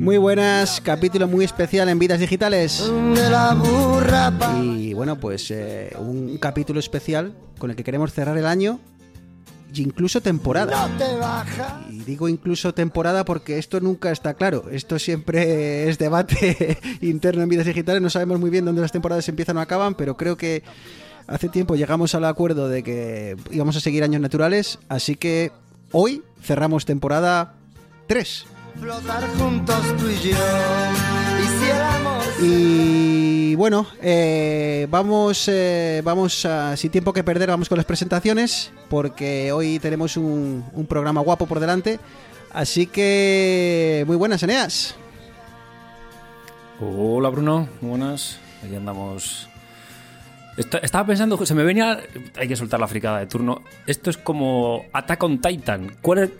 Muy buenas, capítulo muy especial en Vidas Digitales. Y bueno, pues eh, un capítulo especial con el que queremos cerrar el año y incluso temporada. Y digo incluso temporada porque esto nunca está claro. Esto siempre es debate interno en Vidas Digitales. No sabemos muy bien dónde las temporadas empiezan o acaban, pero creo que hace tiempo llegamos al acuerdo de que íbamos a seguir años naturales. Así que hoy cerramos temporada 3 flotar juntos tú y yo. Y bueno, eh, vamos, eh, vamos a, sin tiempo que perder, vamos con las presentaciones, porque hoy tenemos un, un programa guapo por delante. Así que, muy buenas, Eneas. Hola Bruno, buenas. Aquí andamos estaba pensando, se me venía. Hay que soltar la fricada de turno. Esto es como Attack on Titan.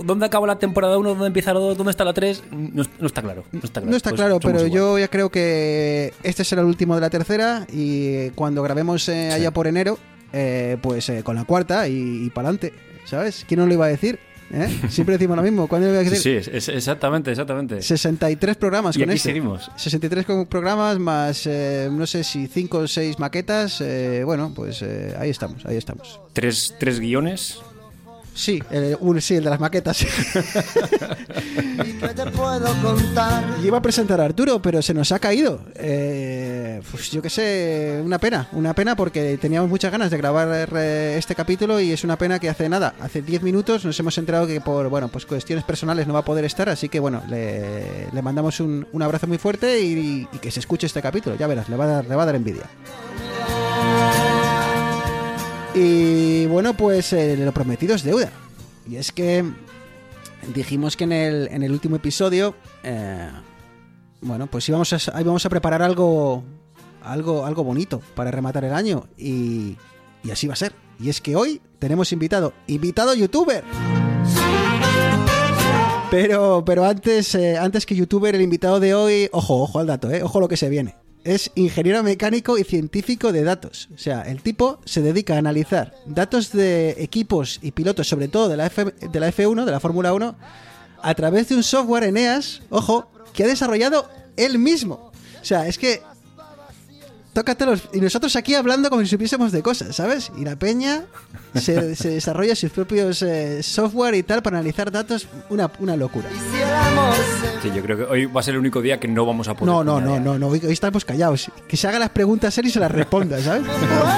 ¿Dónde acaba la temporada 1? ¿Dónde empieza la 2? ¿Dónde está la 3? No, está claro. No está claro, no está claro pues pero yo ya creo que este será el último de la tercera. Y cuando grabemos eh, allá por enero, eh, pues eh, con la cuarta y, y para adelante. ¿Sabes? ¿Quién nos lo iba a decir? ¿Eh? Siempre decimos lo mismo. ¿Cuándo a Sí, sí exactamente, exactamente. 63 programas y con aquí este. seguimos. 63 programas más, eh, no sé si 5 o 6 maquetas. Eh, bueno, pues ahí estamos, ahí estamos. ¿Tres, tres guiones? Sí, el, sí, el de las maquetas. ¿Y iba a presentar a Arturo, pero se nos ha caído. Eh, pues yo qué sé, una pena. Una pena porque teníamos muchas ganas de grabar este capítulo y es una pena que hace nada, hace 10 minutos nos hemos enterado que por bueno pues cuestiones personales no va a poder estar, así que bueno, le, mandamos un, abrazo muy fuerte y, y, que se escuche este capítulo. Ya verás, le va a dar, le va a dar envidia. Y bueno, pues eh, lo prometido es deuda. Y es que dijimos que en el, en el último episodio, eh, bueno, pues íbamos a, íbamos a preparar algo, algo, algo bonito para rematar el año. Y, y así va a ser. Y es que hoy tenemos invitado, invitado youtuber. Pero, pero antes, eh, antes que youtuber, el invitado de hoy, ojo, ojo al dato, eh, ojo lo que se viene es ingeniero mecánico y científico de datos. O sea, el tipo se dedica a analizar datos de equipos y pilotos, sobre todo de la, F, de la F1, de la Fórmula 1, a través de un software Eneas, ojo, que ha desarrollado él mismo. O sea, es que tócatelos. Y nosotros aquí hablando como si supiésemos de cosas, ¿sabes? Y la peña se, desarrolla sus propios eh, software y tal para analizar datos. Una, una locura. Sí, yo creo que hoy va a ser el único día que no vamos a poder. No, no, no, no, no, hoy estamos callados. Que se haga las preguntas él y se las responda, ¿sabes?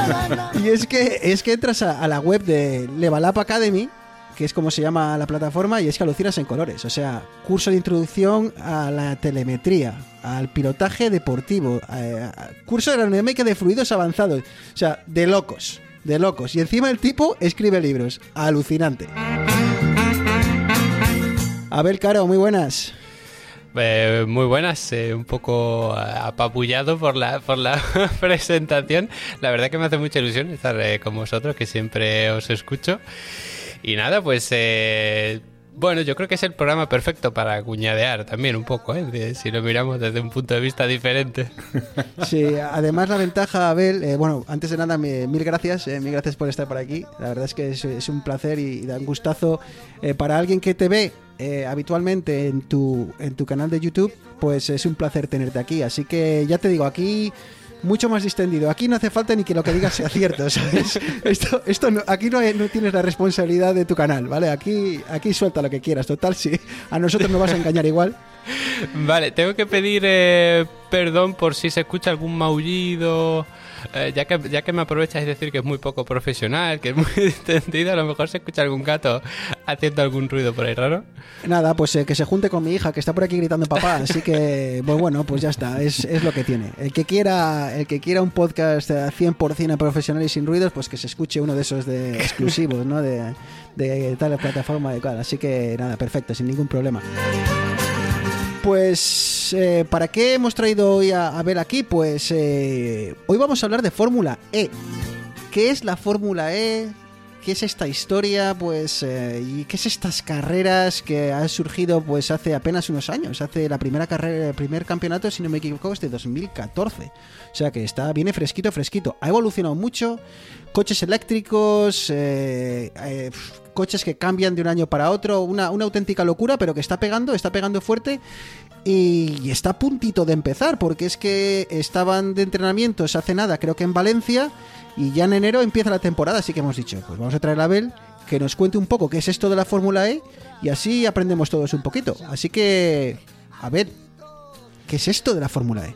y es que, es que entras a, a la web de Levalap Academy que es como se llama la plataforma, y es que alucinas en colores. O sea, curso de introducción a la telemetría, al pilotaje deportivo, curso de aerodinámica de fluidos avanzados. O sea, de locos, de locos. Y encima el tipo escribe libros. Alucinante. Abel Caro, muy buenas. Eh, muy buenas, eh, un poco apabullado por la, por la presentación. La verdad que me hace mucha ilusión estar eh, con vosotros, que siempre os escucho. Y nada, pues eh, bueno, yo creo que es el programa perfecto para cuñadear también un poco, ¿eh? si lo miramos desde un punto de vista diferente. Sí, además la ventaja, Abel, eh, bueno, antes de nada, mil gracias, eh, mil gracias por estar por aquí. La verdad es que es, un placer y, da un gustazo para alguien que te ve habitualmente en tu, en tu canal de YouTube, pues es un placer tenerte aquí. Así que ya te digo, aquí mucho más distendido. Aquí no hace falta ni que lo que digas sea cierto, ¿sabes? Esto, esto aquí no, no, tienes la responsabilidad de tu canal, ¿vale? Aquí, aquí suelta lo que quieras. Total, si a nosotros nos vas a engañar igual. Vale, tengo que pedir eh, perdón por si se escucha algún maullido eh, ya, que, ya que me aprovechas de decir que es muy poco profesional, que es muy distendido, a lo mejor se escucha algún gato haciendo algún ruido por ahí raro. Nada, pues eh, que se junte con mi hija, que está por aquí gritando papá, así que, pues bueno, pues ya está, es, es, lo que tiene. El que quiera el que quiera un podcast 100% profesional y sin ruidos, pues que se escuche uno de esos de exclusivos, ¿no? De, de tal plataforma de cual. Así que nada, perfecto, sin ningún problema. Pues, eh, ¿para qué hemos traído hoy a, ver aquí? Pues eh, hoy vamos a hablar de Fórmula E. ¿Qué es la Fórmula E? ¿Qué es esta historia? Pues, eh, ¿y qué es estas carreras que han surgido pues hace apenas unos años? Hace la primera carrera, el primer campeonato, si no me equivoco, es de 2014. O sea que está, viene fresquito, fresquito. Ha evolucionado mucho. Coches eléctricos, eh, eh, coches que cambian de un año para otro. Una, una auténtica locura, pero que está pegando, está pegando fuerte. Y está a puntito de empezar, porque es que estaban de entrenamientos hace nada, creo que en Valencia, y ya en enero empieza la temporada, así que hemos dicho, pues vamos a traer a Abel que nos cuente un poco qué es esto de la Fórmula E y así aprendemos todos un poquito. Así que, a ver, ¿qué es esto de la Fórmula E?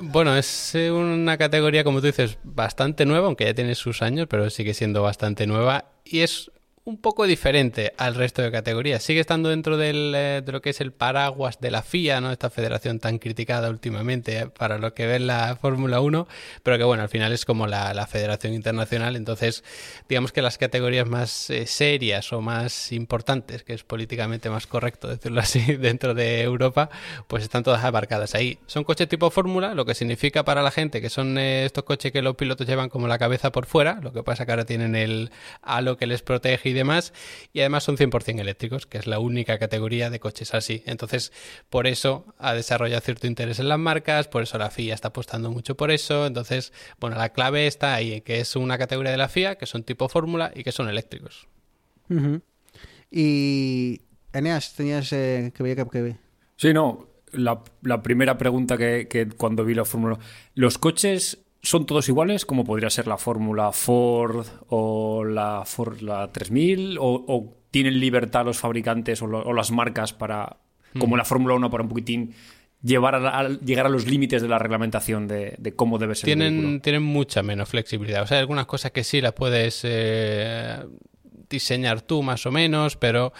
Bueno, es eh, una categoría, como tú dices, bastante nueva, aunque ya tiene sus años, pero sigue siendo bastante nueva. Y es un poco diferente al resto de categorías. Sigue estando dentro eh, de lo que es el paraguas de la FIA, ¿no? Esta federación tan criticada últimamente eh, para lo que ve la Fórmula 1, pero que bueno, al final es como la, federación internacional. Entonces, digamos que las categorías más eh, serias o más importantes, que es políticamente más correcto decirlo así, dentro de Europa, pues están todas abarcadas ahí. Son coches tipo Fórmula, lo que significa para la gente que son estos coches que los pilotos llevan como la cabeza por fuera, lo que pasa que ahora tienen el halo que les protege y demás, y además son 100% eléctricos, que es la única categoría de coches así. Entonces, por eso ha desarrollado cierto interés en las marcas, por eso la FIA está apostando mucho por eso. Entonces, bueno, la clave está ahí, que es una categoría de la FIA, que son tipo fórmula y que son eléctricos. Uh -huh. Y, Eneas, tenías eh, que ver que... Sí, no, la, la primera pregunta que, que cuando vi la fórmula... ¿Los coches ¿Son todos iguales, como podría ser la Fórmula Ford o la Ford la 3000? O, ¿O, tienen libertad los fabricantes o, lo, o las marcas para, como mm. la Fórmula 1, para un poquitín llevar a, a, llegar a los límites de la reglamentación de, de cómo debe ser tienen, el? Tienen mucha menos flexibilidad. O sea, hay algunas cosas que sí las puedes eh, diseñar tú más o menos, pero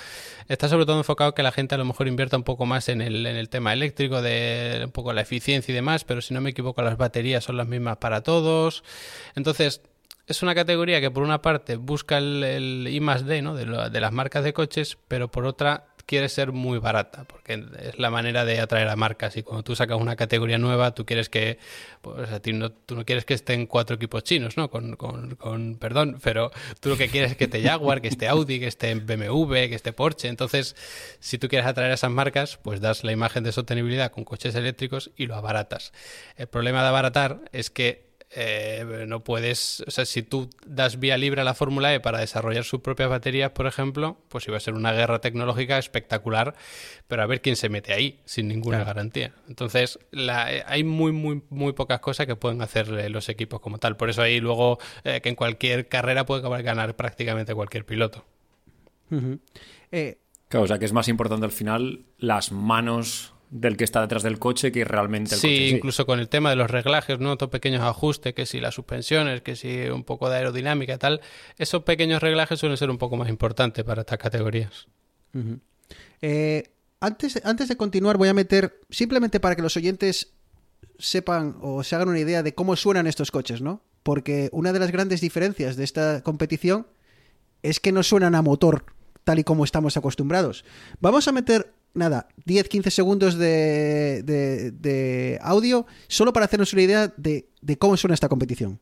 está sobre todo enfocado que la gente a lo mejor invierta un poco más en el, en el tema eléctrico, de un poco la eficiencia y demás, pero si no me equivoco las baterías son las mismas para todos. Entonces, es una categoría que por una parte busca el, el I más D ¿no? de, lo, de las marcas de coches, pero por otra quiere ser muy barata, porque es la manera de atraer a marcas. Y cuando tú sacas una categoría nueva, tú quieres que, pues a ti no, tú no quieres que estén cuatro equipos chinos, ¿no? Con, con, con, perdón, pero tú lo que quieres es que esté Jaguar, que esté Audi, que esté BMW, que esté Porsche. Entonces, si tú quieres atraer a esas marcas, pues das la imagen de sostenibilidad con coches eléctricos y lo abaratas. El problema de abaratar es que eh, no puedes, o sea, si tú das vía libre a la Fórmula E para desarrollar sus propias baterías, por ejemplo, pues iba a ser una guerra tecnológica espectacular, pero a ver quién se mete ahí sin ninguna claro. garantía. Entonces, la, hay muy, muy, muy pocas cosas que pueden hacer los equipos como tal. Por eso ahí luego eh, que en cualquier carrera puede ganar prácticamente cualquier piloto. Uh -huh. eh... Claro, o sea que es más importante al final las manos del que está detrás del coche que realmente el sí, coche. Sí, incluso con el tema de los reglajes, ¿no? Otros pequeños ajustes, que si las suspensiones, que si un poco de aerodinámica y tal, esos pequeños reglajes suelen ser un poco más importantes para estas categorías. Uh -huh. eh, antes, antes de continuar voy a meter, simplemente para que los oyentes sepan o se hagan una idea de cómo suenan estos coches, ¿no? Porque una de las grandes diferencias de esta competición es que no suenan a motor tal y como estamos acostumbrados. Vamos a meter nada, 10-15 segundos de, de, de, audio solo para hacernos una idea de, de cómo suena esta competición.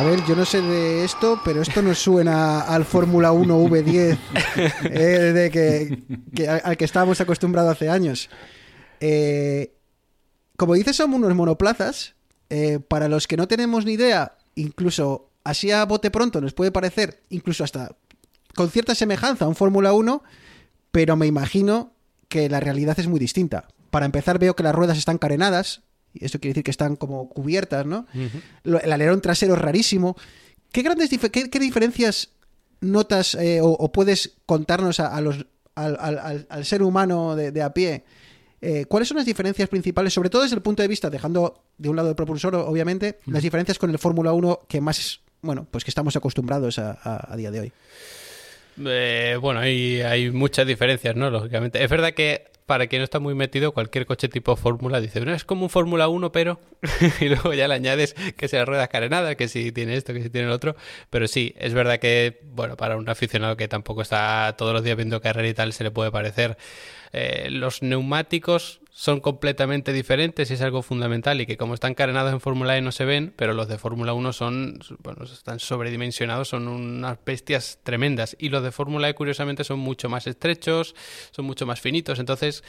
A ver, yo no sé de esto, pero esto nos suena al Fórmula 1 V10 eh, al que estábamos acostumbrados hace años. Eh, como dices, son unos monoplazas. Eh, para los que no tenemos ni idea, incluso así a bote pronto nos puede parecer, incluso hasta con cierta semejanza a un Fórmula 1, pero me imagino que la realidad es muy distinta. Para empezar, veo que las ruedas están carenadas, esto quiere decir que están como cubiertas, ¿no? Uh -huh. El alerón trasero es rarísimo. ¿Qué grandes dif qué, qué, diferencias notas eh, o, o, puedes contarnos a, a los, al, al, al, ser humano de, de a pie? Eh, ¿Cuáles son las diferencias principales, sobre todo desde el punto de vista, dejando de un lado el propulsor, obviamente, uh -huh. las diferencias con el Fórmula 1 que más, bueno, pues que estamos acostumbrados a, a, a día de hoy? Eh, bueno, hay, hay muchas diferencias, ¿no? Lógicamente. Es verdad que para quien no está muy metido, cualquier coche tipo Fórmula dice, no, es como un Fórmula 1, pero... y luego ya le añades que sea ruedas carenadas, que si tiene esto, que si tiene lo otro. Pero sí, es verdad que, bueno, para un aficionado que tampoco está todos los días viendo carrera y tal, se le puede parecer. Eh, los neumáticos son completamente diferentes y es algo fundamental y que como están carenados en Fórmula E no se ven, pero los de Fórmula 1 son, bueno, están sobredimensionados, son unas bestias tremendas y los de Fórmula E curiosamente son mucho más estrechos, son mucho más finitos, entonces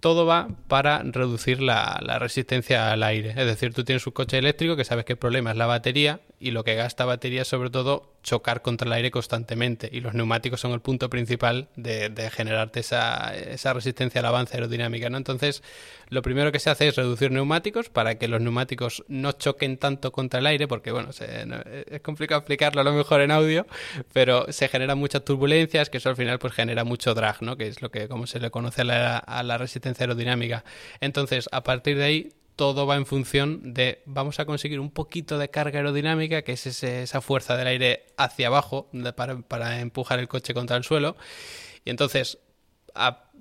todo va para reducir la, resistencia al aire. Es decir, tú tienes un coche eléctrico que sabes que el problema es la batería y lo que gasta batería sobre todo chocar contra el aire constantemente. Y los neumáticos son el punto principal de, generarte esa, esa, resistencia al avance aerodinámica. ¿no? Entonces, lo primero que se hace es reducir neumáticos para que los neumáticos no choquen tanto contra el aire, porque bueno, es complicado explicarlo a lo mejor en audio, pero se generan muchas turbulencias, que eso al final pues genera mucho drag, ¿no? que es lo que como se le conoce a la, resistencia aerodinámica. Entonces, a partir de ahí, todo va en función de vamos a conseguir un poquito de carga aerodinámica, que es esa fuerza del aire hacia abajo para, empujar el coche contra el suelo. Y entonces,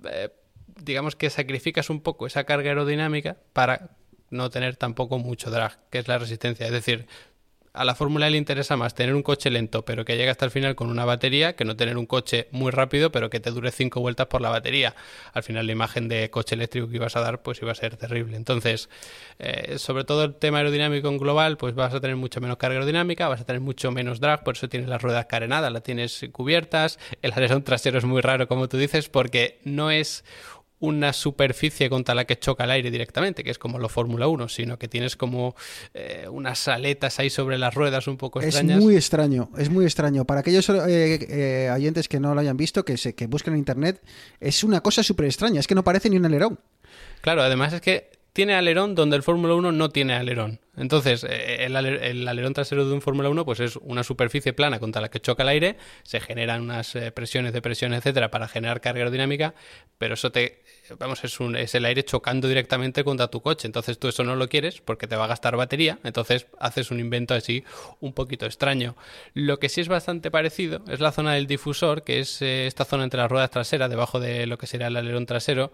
eh, digamos que sacrificas un poco esa carga aerodinámica para no tener tampoco mucho drag, que es la resistencia. Es decir, a la Fórmula le interesa más tener un coche lento, pero que llegue hasta el final con una batería, que no tener un coche muy rápido, pero que te dure cinco vueltas por la batería. Al final la imagen de coche eléctrico que ibas a dar, pues iba a ser terrible. Entonces, eh, sobre todo el tema aerodinámico en global, pues vas a tener mucho menos carga aerodinámica, vas a tener mucho menos drag, por eso tienes las ruedas carenadas, las tienes cubiertas. El alerón trasero es muy raro, como tú dices, porque no es una superficie contra la que choca el aire directamente, que es como lo Fórmula 1, sino que tienes como eh, unas aletas ahí sobre las ruedas un poco extrañas. Es muy extraño, es muy extraño. Para aquellos eh, eh, oyentes que no lo hayan visto, que, se, que busquen en internet, es una cosa súper extraña, es que no parece ni un alerón. Claro, además es que tiene alerón donde el Fórmula 1 no tiene alerón. Entonces, eh, el, alerón trasero de un Fórmula 1 pues es una superficie plana contra la que choca el aire, se generan unas presiones, de presión, etcétera, para generar carga aerodinámica, pero eso te, vamos, es, un, es el aire chocando directamente contra tu coche. Entonces tú eso no lo quieres porque te va a gastar batería, entonces haces un invento así un poquito extraño. Lo que sí es bastante parecido es la zona del difusor, que es eh, esta zona entre las ruedas traseras, debajo de lo que sería el alerón trasero,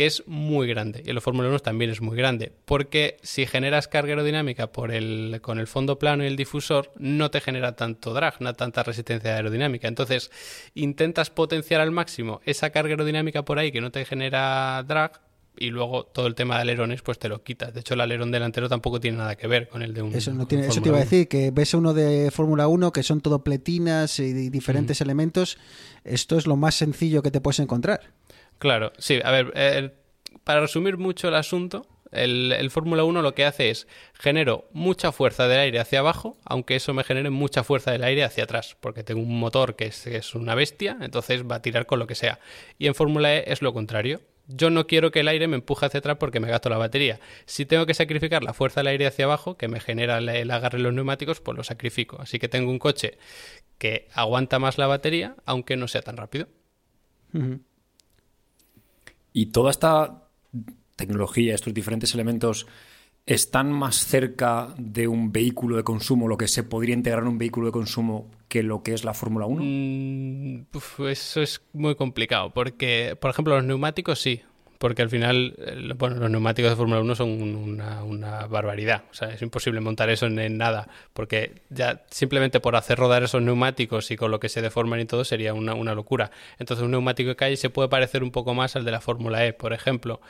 que es muy grande. Y en los Fórmula 1 también es muy grande. Porque si generas carga aerodinámica por el, con el fondo plano y el difusor, no te genera tanto drag, no tanta resistencia aerodinámica. Entonces, intentas potenciar al máximo esa carga aerodinámica por ahí que no te genera drag, y luego todo el tema de alerones pues te lo quitas. De hecho, el alerón delantero tampoco tiene nada que ver con el de un Eso no tiene, eso te iba a decir, que ves uno de Fórmula 1 que son todo pletinas y diferentes elementos. Esto es lo más sencillo que te puedes encontrar. Claro, sí, a ver, eh, para resumir mucho el asunto, el, Fórmula 1 lo que hace es genero mucha fuerza del aire hacia abajo, aunque eso me genere mucha fuerza del aire hacia atrás, porque tengo un motor que es, una bestia, entonces va a tirar con lo que sea. Y en Fórmula E es lo contrario. Yo no quiero que el aire me empuje hacia atrás porque me gasto la batería. Si tengo que sacrificar la fuerza del aire hacia abajo, que me genera el agarre de los neumáticos, pues lo sacrifico. Así que tengo un coche que aguanta más la batería, aunque no sea tan rápido. Y toda esta tecnología, estos diferentes elementos, están más cerca de un vehículo de consumo, lo que se podría integrar en un vehículo de consumo, que lo que es la Fórmula 1? Mm, eso es muy complicado, porque, por ejemplo, los neumáticos sí, porque al final, bueno, los neumáticos de Fórmula 1 son una, barbaridad. O sea, es imposible montar eso en, nada, porque ya simplemente por hacer rodar esos neumáticos y con lo que se deforman y todo sería una, una locura. Entonces, un neumático de calle se puede parecer un poco más al de la Fórmula E, por ejemplo.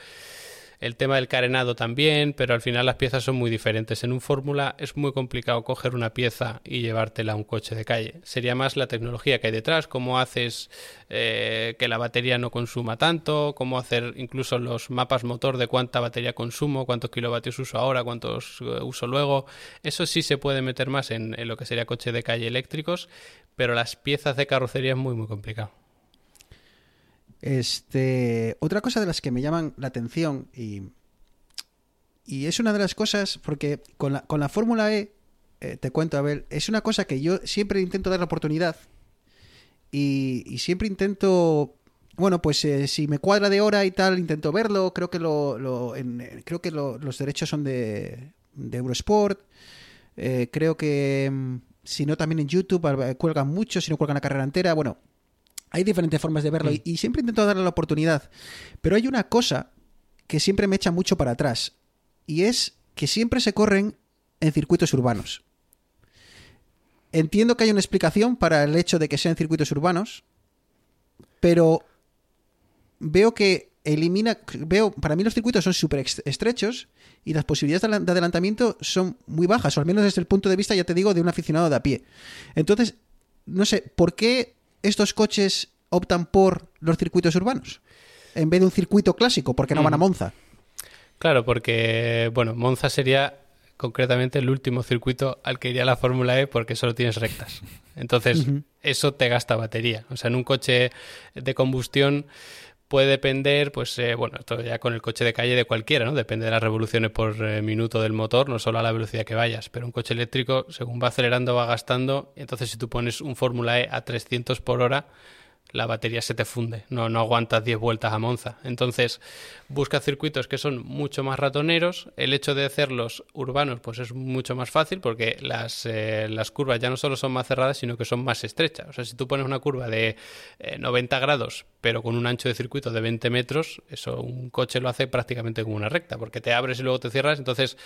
El tema del carenado también, pero al final las piezas son muy diferentes. En un Fórmula es muy complicado coger una pieza y llevártela a un coche de calle. Sería más la tecnología que hay detrás, cómo haces eh, que la batería no consuma tanto, cómo hacer incluso los mapas motor de cuánta batería consumo, cuántos kilovatios uso ahora, cuántos eh, uso luego. Eso sí se puede meter más en, en lo que sería coche de calle eléctricos, pero las piezas de carrocería es muy muy complicado. Este, otra cosa de las que me llaman la atención y, y es una de las cosas, porque con la, con la Fórmula E, eh, te cuento, a ver, es una cosa que yo siempre intento dar la oportunidad y, siempre intento, bueno, pues eh, si me cuadra de hora y tal, intento verlo, creo que, lo, creo que los derechos son de, de Eurosport, eh, creo que mm, si no también en YouTube cuelgan mucho, si no cuelgan la carrera entera, bueno, Hay diferentes formas de verlo y, y siempre intento darle la oportunidad. Pero hay una cosa que siempre me echa mucho para atrás y es que siempre se corren en circuitos urbanos. Entiendo que hay una explicación para el hecho de que sean circuitos urbanos, pero veo que elimina. Veo, para mí los circuitos son súper estrechos y las posibilidades de, de adelantamiento son muy bajas, o al menos desde el punto de vista, ya te digo, de un aficionado de a pie. Entonces, no sé, ¿por qué estos coches optan por los circuitos urbanos en vez de un circuito clásico? ¿Por qué no van a Monza? Claro, porque, bueno, Monza sería concretamente el último circuito al que iría la Fórmula E porque solo tienes rectas. Entonces, eso te gasta batería. O sea, en un coche de combustión puede depender, pues, eh, bueno, esto ya con el coche de calle de cualquiera, ¿no? Depende de las revoluciones por eh, minuto del motor, no solo a la velocidad que vayas. Pero un coche eléctrico, según va acelerando, va gastando. Entonces, si tú pones un Fórmula E a 300 por hora, la batería se te funde, no, no aguantas 10 vueltas a Monza. Entonces, busca circuitos que son mucho más ratoneros. El hecho de hacerlos urbanos, pues es mucho más fácil porque las, eh, las curvas ya no solo son más cerradas, sino que son más estrechas. O sea, si tú pones una curva de 90 eh, grados, pero con un ancho de circuito de 20 metros, eso un coche lo hace prácticamente como una recta, porque te abres y luego te cierras, entonces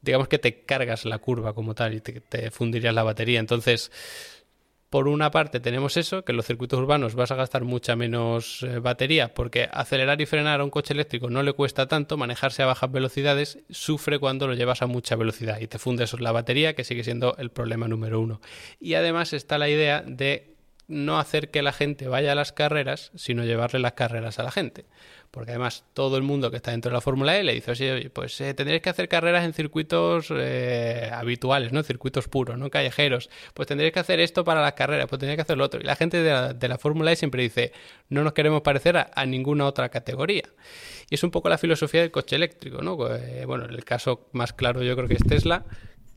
digamos que te cargas la curva como tal y te, te fundirías la batería. Entonces, por una parte tenemos eso, que en los circuitos urbanos vas a gastar mucha menos eh, batería porque acelerar y frenar a un coche eléctrico no le cuesta tanto, manejarse a bajas velocidades sufre cuando lo llevas a mucha velocidad y te fundes la batería, que sigue siendo el problema número uno. Y además está la idea de no hacer que la gente vaya a las carreras, sino llevarle las carreras a la gente porque además todo el mundo que está dentro de la Fórmula E le dice, oye, pues eh, tendréis que hacer carreras en circuitos eh, habituales, ¿no? Circuitos puros, ¿no? Callejeros. Pues tendréis que hacer esto para las carreras, pues tendréis que hacer lo otro. Y la gente de la, Fórmula E siempre dice, no nos queremos parecer a, ninguna otra categoría. Y es un poco la filosofía del coche eléctrico, ¿no? Eh, bueno, el caso más claro yo creo que es Tesla,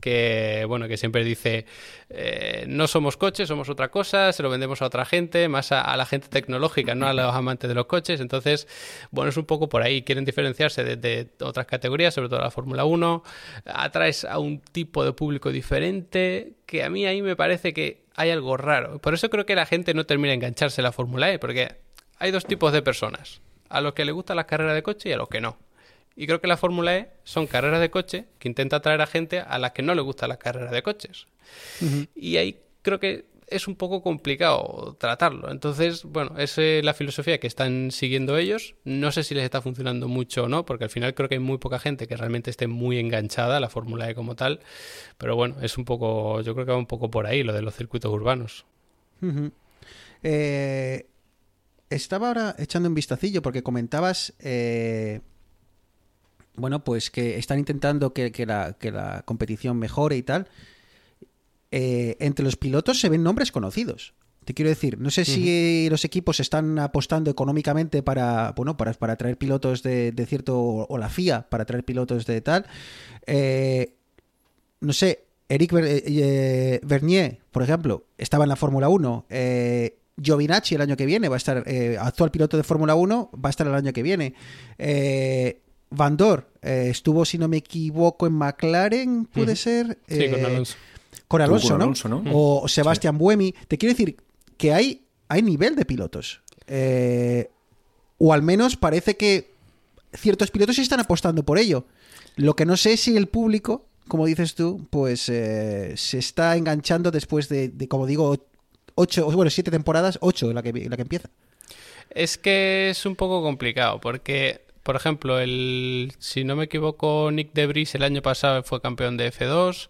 que bueno que siempre dice eh, no somos coches somos otra cosa se lo vendemos a otra gente más a, la gente tecnológica no a los amantes de los coches entonces bueno es un poco por ahí quieren diferenciarse de, otras categorías sobre todo la Fórmula 1 atraes a un tipo de público diferente que a mí ahí me parece que hay algo raro. Por eso creo que la gente no termina de engancharse a la Fórmula E porque hay dos tipos de personas a los que le gusta la carrera de coche y a los que no y creo que la Fórmula E son carreras de coche que intenta atraer a gente a las que no le gusta la carrera de coches. Y ahí creo que es un poco complicado tratarlo. Entonces, bueno, es la filosofía que están siguiendo ellos. No sé si les está funcionando mucho o no, porque al final creo que hay muy poca gente que realmente esté muy enganchada a la Fórmula E como tal. Pero bueno, es un poco, yo creo que va un poco por ahí lo de los circuitos urbanos. Eh, estaba ahora echando un vistacillo porque comentabas eh, bueno, pues que están intentando que, la, competición mejore y tal. Eh, entre los pilotos se ven nombres conocidos. Te quiero decir, no sé si los equipos están apostando económicamente para, bueno, para, para traer pilotos de, cierto, o, la FIA, para traer pilotos de tal. Eh, no sé, Eric eh, Vernier, por ejemplo, estaba en la Fórmula 1. Giovinacci el año que viene va a estar, actual piloto de Fórmula 1, va a estar el año que viene. Van Dor eh, estuvo, si no me equivoco, en McLaren, puede ser. Sí, con eh, Alonso. Con Alonso, ¿no? O Sebastián Buemi. Te quiero decir que hay, hay nivel de pilotos. Eh, o al menos parece que ciertos pilotos están apostando por ello. Lo que no sé es si el público, como dices tú, pues se está enganchando después de, como digo, ocho, bueno, siete temporadas, ocho la que, la que empieza. Es que es un poco complicado porque por ejemplo, el, si no me equivoco, Nick Debris el año pasado fue campeón de F2.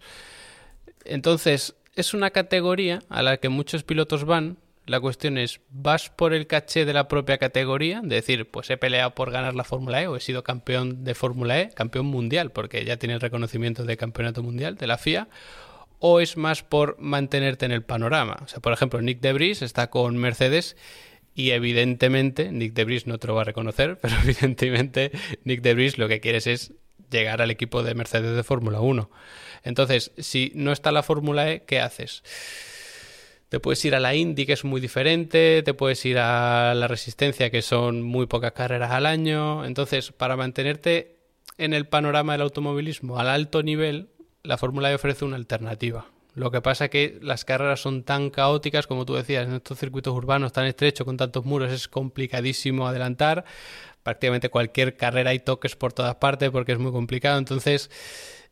Entonces, es una categoría a la que muchos pilotos van. La cuestión es, ¿vas por el caché de la propia categoría? De decir, pues he peleado por ganar la Fórmula E o he sido campeón de Fórmula E, campeón mundial, porque ya tiene el reconocimiento de campeonato mundial de la FIA. ¿O es más por mantenerte en el panorama? O sea, por ejemplo, Nick Debris está con Mercedes y evidentemente, Nick Debris no te lo va a reconocer, pero evidentemente Nick Debris lo que quieres es llegar al equipo de Mercedes de Fórmula 1. Entonces, si no está la Fórmula E, ¿qué haces? Te puedes ir a la Indy, que es muy diferente, te puedes ir a la Resistencia, que son muy pocas carreras al año. Entonces, para mantenerte en el panorama del automovilismo al alto nivel, la Fórmula E ofrece una alternativa. Lo que pasa es que las carreras son tan caóticas, como tú decías, en estos circuitos urbanos tan estrechos, con tantos muros, es complicadísimo adelantar. Prácticamente cualquier carrera hay toques por todas partes porque es muy complicado. Entonces,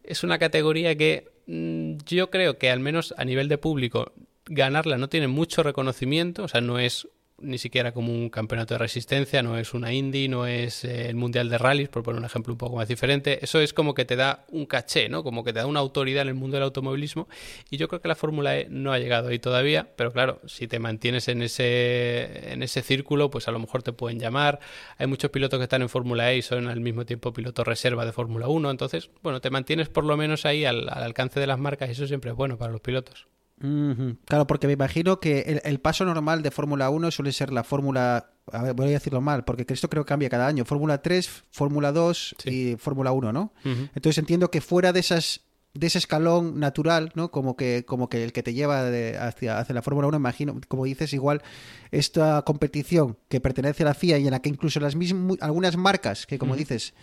es una categoría que mm, yo creo que al menos a nivel de público ganarla no tiene mucho reconocimiento, o sea, no es ni siquiera como un campeonato de resistencia, no es una Indy, no es eh, el Mundial de Rallys, por poner un ejemplo un poco más diferente. Eso es como que te da un caché, ¿no? Como que te da una autoridad en el mundo del automovilismo. Y yo creo que la Fórmula E no ha llegado ahí todavía, pero claro, si te mantienes en ese, en ese círculo, pues a lo mejor te pueden llamar. Hay muchos pilotos que están en Fórmula E y son al mismo tiempo pilotos reserva de Fórmula 1. Entonces, bueno, te mantienes por lo menos ahí al, al alcance de las marcas y eso siempre es bueno para los pilotos. Claro, porque me imagino que el, paso normal de Fórmula 1 suele ser la Fórmula. A ver, voy a decirlo mal, porque esto creo que cambia cada año. Fórmula 3, Fórmula 2 y Fórmula 1, ¿no? Entonces entiendo que fuera de esas de ese escalón natural, ¿no? Como que, como que el que te lleva hacia, hacia, la Fórmula 1, imagino, como dices, igual esta competición que pertenece a la FIA y en la que incluso las mismas, algunas marcas, que como dices,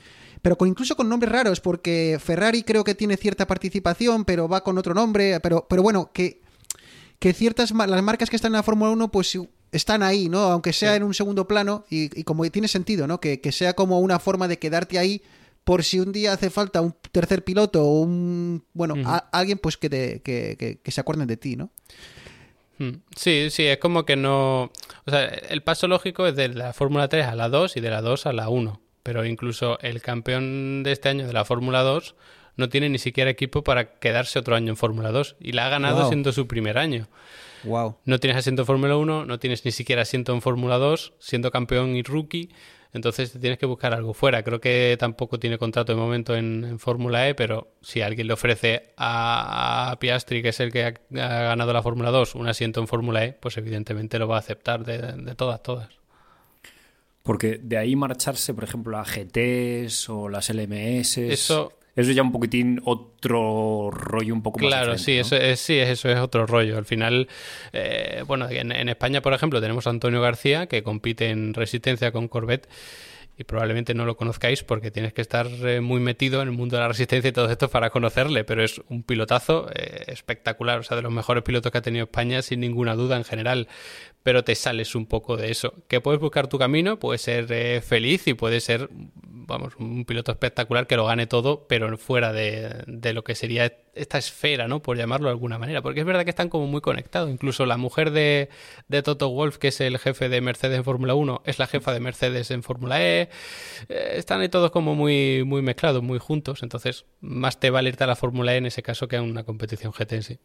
pero con, incluso con nombres raros, porque Ferrari creo que tiene cierta participación, pero va con otro nombre, pero, pero bueno, que que ciertas las marcas que están en la Fórmula 1 pues están ahí, ¿no? Aunque sea en un segundo plano y, como tiene sentido, ¿no? Que, sea como una forma de quedarte ahí por si un día hace falta un tercer piloto o un, bueno, alguien pues que, te, que, se acuerden de ti, ¿no? Hmm. Sí, sí, es como que no... O sea, el paso lógico es de la Fórmula 3 a la 2 y de la 2 a la 1. Pero incluso el campeón de este año de la Fórmula 2 no tiene ni siquiera equipo para quedarse otro año en Fórmula 2 y la ha ganado siendo su primer año. Wow. No tienes asiento en Fórmula 1, no tienes ni siquiera asiento en Fórmula 2, siendo campeón y rookie, entonces tienes que buscar algo fuera. Creo que tampoco tiene contrato de momento en, Fórmula E, pero si alguien le ofrece a, Piastri, que es el que ha, ganado la Fórmula 2, un asiento en Fórmula E, pues evidentemente lo va a aceptar de, de todas, todas. Porque de ahí marcharse, por ejemplo, a GTs o las LMS. Eso eso es ya un poquitín otro rollo un poco más Claro, sí, eso es, sí, eso es otro rollo. Al final, eh, bueno, en, en, España, por ejemplo, tenemos a Antonio García, que compite en resistencia con Corvette y probablemente no lo conozcáis porque tienes que estar eh, muy metido en el mundo de la resistencia y todo esto para conocerle, pero es un pilotazo eh, espectacular, o sea, de los mejores pilotos que ha tenido España sin ninguna duda en general, pero te sales un poco de eso. Que puedes buscar tu camino, puedes ser eh, feliz y puedes ser, vamos, un piloto espectacular que lo gane todo, pero fuera de, de lo que sería esta esfera, ¿no? Por llamarlo de alguna manera. Porque es verdad que están como muy conectados. Incluso la mujer de, de Toto Wolf, que es el jefe de Mercedes en Fórmula 1, es la jefa de Mercedes en Fórmula E. Eh, están ahí todos como muy, muy mezclados, muy juntos. Entonces, más te irte a la Fórmula E en ese caso que a una competición GT en sí.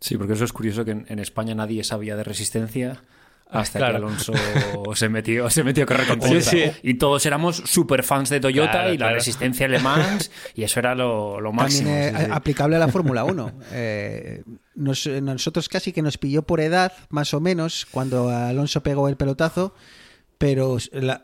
Sí, porque eso es curioso que en España nadie sabía de resistencia hasta que Alonso se metió, se metió a correr con Y todos éramos super fans de Toyota y la resistencia Le Mans, y eso era lo, lo máximo. También aplicable a la Fórmula 1. Eh, nosotros casi que nos pilló por edad, más o menos, cuando Alonso pegó el pelotazo. Pero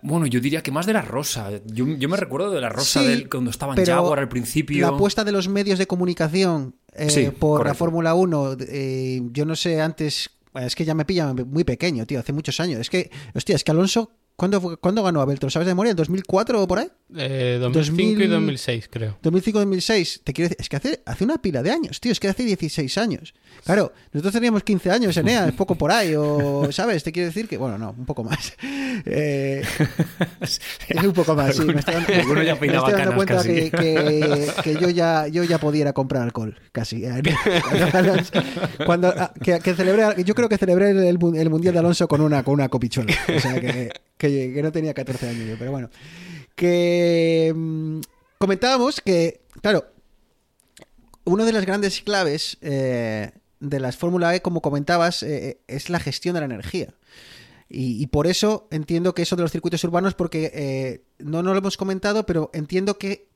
bueno, yo diría que más de la rosa. Yo, me recuerdo de la rosa cuando estaba en Jaguar al principio. La apuesta de los medios de comunicación eh, por la Fórmula 1, eh, yo no sé antes es que ya me pilla muy pequeño, tío, hace muchos años. Es que, hostia, es que Alonso, ¿cuándo, ¿cuándo ganó Abel? ¿Sabes de memoria? ¿En 2004 o por ahí? Eh, 2005 y 2006, creo. 2005-2006. Te quiero decir, es que hace, hace una pila de años, tío, es que hace 16 años. Claro, nosotros teníamos 15 años, Enea, es poco por ahí, o, ¿sabes? Te quiero decir que, bueno, no, un poco más. Eh, es un poco más, sí. Me estoy dando, ya me estoy dando cuenta que, que, yo, ya, yo ya podía comprar alcohol, casi. Cuando, ah, que, que celebré, yo creo que celebré el, el, Mundial de Alonso con una, con una copichola. O sea, que, que, no tenía 14 años yo, pero bueno. Que mm, comentábamos que, claro, una de las grandes claves eh, de las Fórmula E, como comentabas, eh, eh, es la gestión de la energía. Y, por eso entiendo que eso de los circuitos urbanos, porque no, no lo hemos comentado, pero entiendo que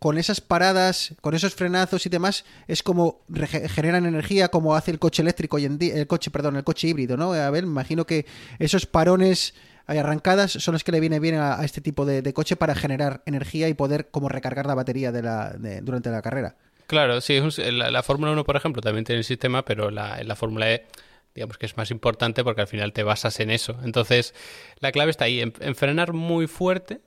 con esas paradas, con esos frenazos y demás, es como generan energía, como hace el coche eléctrico hoy en día, el coche, perdón, el coche híbrido, ¿no? A ver, me imagino que esos parones arrancadas son los que le viene bien a, este tipo de, coche para generar energía y poder como recargar la batería de la, durante la carrera. Claro, sí, la, Fórmula 1, por ejemplo, también tiene el sistema, pero la, la Fórmula E digamos que es más importante porque al final te basas en eso. Entonces, la clave está ahí, en, frenar muy fuerte,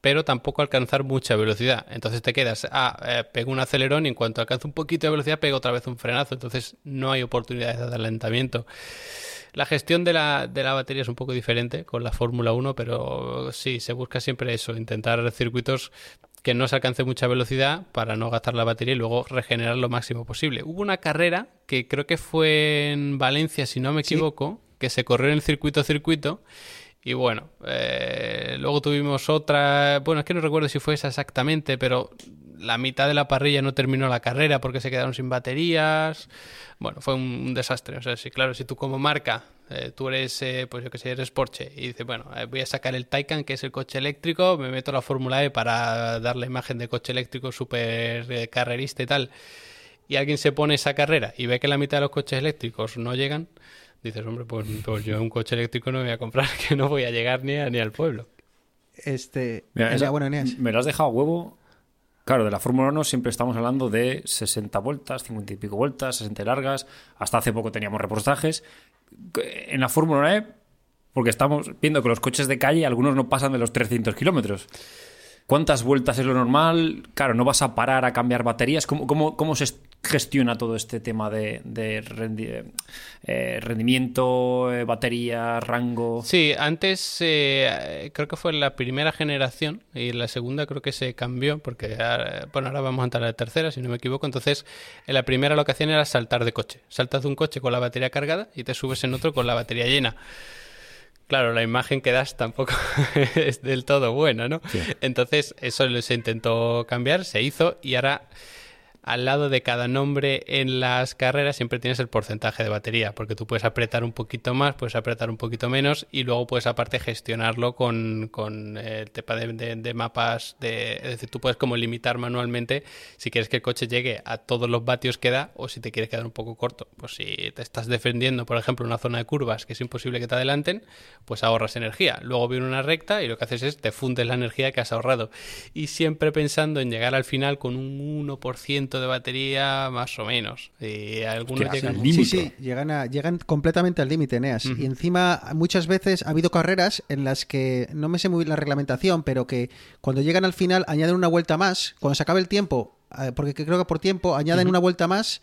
pero tampoco alcanzar mucha velocidad. Entonces te quedas, ah, eh, pego un acelerón y en cuanto alcanzo un poquito de velocidad pego otra vez un frenazo. Entonces no hay oportunidades de adelantamiento. La gestión de la, de la batería es un poco diferente con la Fórmula 1, pero sí, se busca siempre eso, intentar circuitos que no se alcance mucha velocidad para no gastar la batería y luego regenerar lo máximo posible. Hubo una carrera que creo que fue en Valencia, si no me equivoco, que se corrió en el circuito-circuito. Y bueno, eh, luego tuvimos otra, bueno, es que no recuerdo si fue esa exactamente, pero la mitad de la parrilla no terminó la carrera porque se quedaron sin baterías. Bueno, fue un, desastre. O sea, sí, claro, si tú como marca, eh, tú eres, eh, pues yo que sé, eres Porsche y dices, bueno, eh, voy a sacar el Taycan, que es el coche eléctrico, me meto la Fórmula E para dar la imagen de coche eléctrico súper carrerista y tal, y alguien se pone esa carrera y ve que la mitad de los coches eléctricos no llegan, dices, hombre, pues, pues yo un coche eléctrico no me voy a comprar, que no voy a llegar ni, ni al pueblo. Este, bueno, me lo has dejado huevo Claro, de la Fórmula 1 siempre estamos hablando de 60 vueltas, 50 y pico vueltas, 60 largas. Hasta hace poco teníamos reportajes. En la Fórmula E, porque estamos viendo que los coches de calle, algunos no pasan de los 300 kilómetros. ¿Cuántas vueltas es lo normal? Claro, no vas a parar a cambiar baterías. ¿Cómo, cómo, cómo se gestiona todo este tema de, eh, rendimiento, eh, batería, rango? Sí, antes eh, creo que fue la primera generación y la segunda creo que se cambió porque bueno, ahora vamos a entrar a la tercera, si no me equivoco. Entonces, en la primera lo que hacían era saltar de coche. Saltas de un coche con la batería cargada y te subes en otro con la batería llena. Claro, la imagen que das tampoco es del todo buena, ¿no? Entonces, eso se intentó cambiar, se hizo y ahora al lado de cada nombre en las carreras siempre tienes el porcentaje de batería, porque tú puedes apretar un poquito más, puedes apretar un poquito menos y luego puedes aparte gestionarlo con, con eh, el tema de, mapas, de, es decir, tú puedes como limitar manualmente si quieres que el coche llegue a todos los vatios que da o si te quiere quedar un poco corto. Pues si te estás defendiendo, por ejemplo, una zona de curvas que es imposible que te adelanten, pues ahorras energía. Luego viene una recta y lo que haces es te fundes la energía que has ahorrado. Y siempre pensando en llegar al final con un 1% de batería más o menos. Y algunos llegan... Sí, sí, llegan, a, llegan completamente al límite, Neas. Y encima, muchas veces ha habido carreras en las que, no me sé muy bien la reglamentación, pero que cuando llegan al final añaden una vuelta más. Cuando se acabe el tiempo, eh, porque creo que por tiempo añaden una vuelta más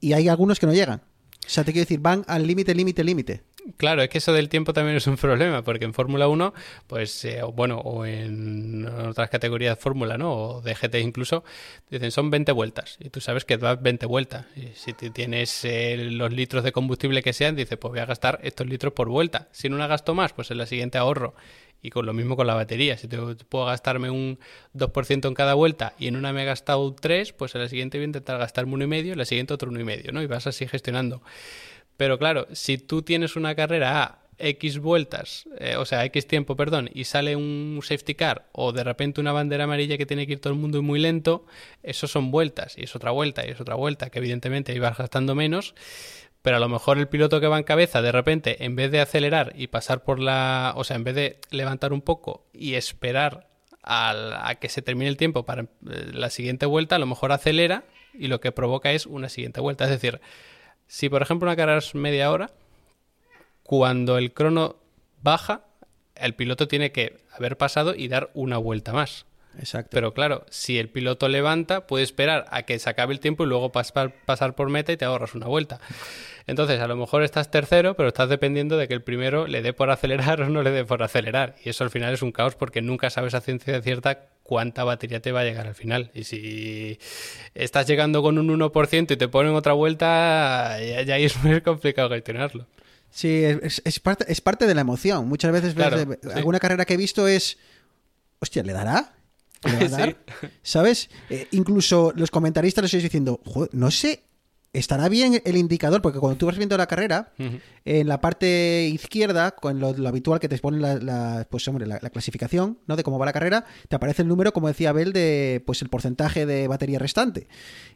y hay algunos que no llegan. O sea, te quiero decir, van al límite, límite, límite. Claro, es que eso del tiempo también es un problema, porque en Fórmula 1, pues, eh, bueno, o en otras categorías de Fórmula, ¿no? O de GT incluso, dicen son 20 vueltas, y tú sabes que das 20 vueltas. Y si tienes eh, los litros de combustible que sean, dices, pues voy a gastar estos litros por vuelta. Si en una gasto más, pues en la siguiente ahorro. Y con lo mismo con la batería. Si te, puedo gastarme un 2% en cada vuelta y en una me he gastado 3, pues en la siguiente voy a intentar gastarme uno y medio, en la siguiente otro uno y medio, ¿no? Y vas así gestionando. Pero claro, si tú tienes una carrera a X vueltas, eh, o sea, X tiempo, perdón, y sale un safety car o de repente una bandera amarilla que tiene que ir todo el mundo muy lento, eso son vueltas, y es otra vuelta, y es otra vuelta, que evidentemente ibas gastando menos, pero a lo mejor el piloto que va en cabeza, de repente, en vez de acelerar y pasar por la, o sea, en vez de levantar un poco y esperar a que se termine el tiempo para eh, la siguiente vuelta, a lo mejor acelera y lo que provoca es una siguiente vuelta, es decir, si, por ejemplo, una carrera es media hora, cuando el crono baja, el piloto tiene que haber pasado y dar una vuelta más. Exacto. Pero claro, si el piloto levanta, puede esperar a que se acabe el tiempo y luego pasar, pasar por meta y te ahorras una vuelta. Entonces, a lo mejor estás tercero, pero estás dependiendo de que el primero le dé por acelerar o no le dé por acelerar. Y eso al final es un caos porque nunca sabes a ciencia cierta cuánta batería te va a llegar al final. Y si estás llegando con un 1% y te ponen otra vuelta, ya, es muy complicado gestionarlo. Sí, es, parte, es parte de la emoción. Muchas veces alguna carrera que he visto es, hostia, ¿le dará? ¿Sabes? Eh, incluso los comentaristas les estoy diciendo, no sé estará bien el indicador, porque cuando tú vas viendo la carrera, en la parte izquierda, con lo, habitual que te pone la, pues, hombre, la, clasificación, ¿no? De cómo va la carrera, te aparece el número, como decía Abel, de pues el porcentaje de batería restante.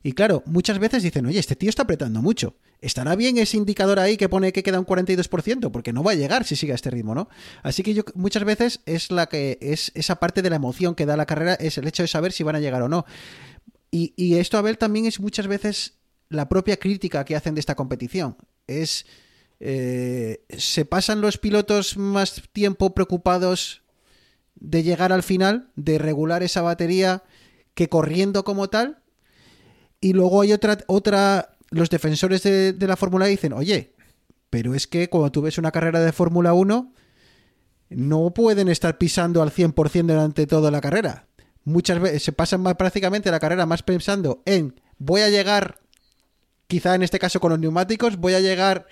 Y claro, muchas veces dicen, oye, este tío está apretando mucho. ¿Estará bien ese indicador ahí que pone que queda un 42%? Porque no va a llegar si sigue a este ritmo, ¿no? Así que yo muchas veces es la que es esa parte de la emoción que da la carrera, es el hecho de saber si van a llegar o no. Y, y esto, Abel, también es muchas veces la propia crítica que hacen de esta competición. Es. Eh, ¿Se pasan los pilotos más tiempo preocupados de llegar al final, de regular esa batería que corriendo como tal. Y luego hay otra, otra los defensores de, la Fórmula E dicen, oye, pero es que cuando tú ves una carrera de Fórmula 1, no pueden estar pisando al 100% durante toda la carrera. Muchas veces se pasan más, prácticamente la carrera más pensando en voy a llegar, quizá en este caso con los neumáticos, voy a llegar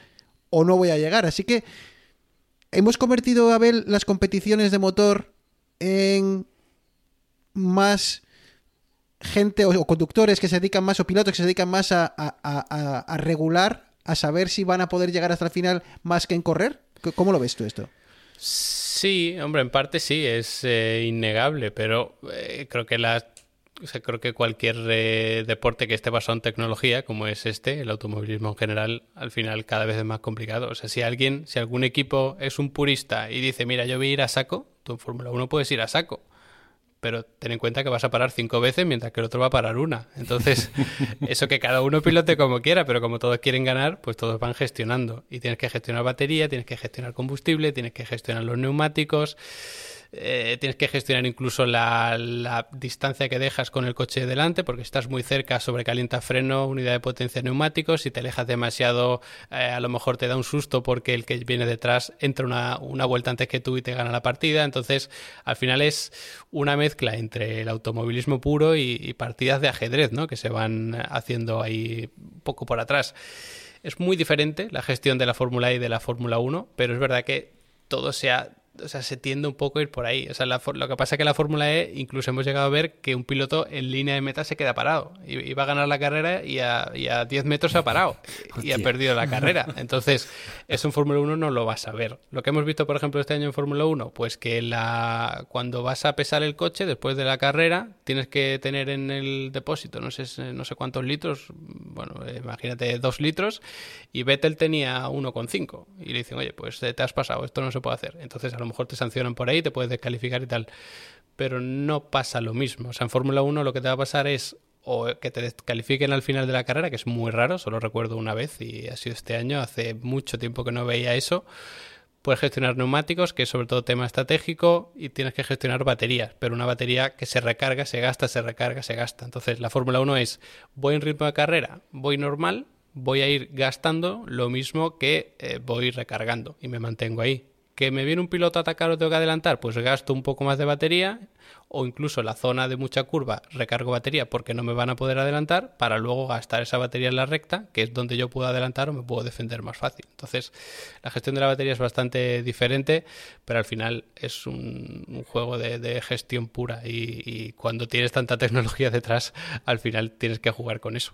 o no voy a llegar. Así que hemos convertido, a ver las competiciones de motor en más gente o, conductores que se dedican más o pilotos que se dedican más a, a, a, regular, a saber si van a poder llegar hasta el final más que en correr. ¿Cómo lo ves tú esto? Sí, hombre, en parte sí, es eh, innegable, pero eh, creo que la o sea, creo que cualquier eh, deporte que esté basado en tecnología, como es este, el automovilismo en general, al final cada vez es más complicado. O sea, si alguien, si algún equipo es un purista y dice, mira, yo voy a ir a saco, tú en Fórmula 1 puedes ir a saco pero ten en cuenta que vas a parar cinco veces mientras que el otro va a parar una. Entonces, eso que cada uno pilote como quiera, pero como todos quieren ganar, pues todos van gestionando. Y tienes que gestionar batería, tienes que gestionar combustible, tienes que gestionar los neumáticos. Eh, tienes que gestionar incluso la, distancia que dejas con el coche de delante, porque estás muy cerca, sobrecalienta freno, unidad de potencia neumáticos. Si te alejas demasiado, eh, a lo mejor te da un susto porque el que viene detrás entra una, vuelta antes que tú y te gana la partida. Entonces, al final es una mezcla entre el automovilismo puro y, partidas de ajedrez, ¿no? Que se van haciendo ahí poco por atrás. Es muy diferente la gestión de la Fórmula E y de la Fórmula 1, pero es verdad que todo se ha o sea, se tiende un poco a ir por ahí. O sea, lo que pasa es que la Fórmula E incluso hemos llegado a ver que un piloto en línea de meta se queda parado. Va a ganar la carrera y a, y a 10 metros se ha parado y ha perdido la carrera. Entonces, eso en Fórmula 1 no lo vas a ver. Lo que hemos visto, por ejemplo, este año en Fórmula 1, pues que la, cuando vas a pesar el coche después de la carrera, tienes que tener en el depósito, no sé, no sé cuántos litros, bueno, imagínate dos litros, y Vettel tenía 1,5. Y le dicen, oye, pues te has pasado, esto no se puede hacer. Entonces, a lo mejor te sancionan por ahí, te puedes descalificar y tal. Pero no pasa lo mismo. O sea, en Fórmula 1 lo que te va a pasar es o que te descalifiquen al final de la carrera, que es muy raro, solo recuerdo una vez y ha sido este año, hace mucho tiempo que no veía eso. Puedes gestionar neumáticos, que es sobre todo tema estratégico, y tienes que gestionar baterías, pero una batería que se recarga, se gasta, se recarga, se gasta. Entonces la Fórmula 1 es, voy en ritmo de carrera, voy normal, voy a ir gastando lo mismo que eh, voy recargando y me mantengo ahí que me viene un piloto a atacar o tengo que adelantar, pues gasto un poco más de batería o incluso la zona de mucha curva recargo batería porque no me van a poder adelantar para luego gastar esa batería en la recta, que es donde yo puedo adelantar o me puedo defender más fácil. Entonces, la gestión de la batería es bastante diferente, pero al final es un, juego de, gestión pura y cuando tienes tanta tecnología detrás, al final tienes que jugar con eso.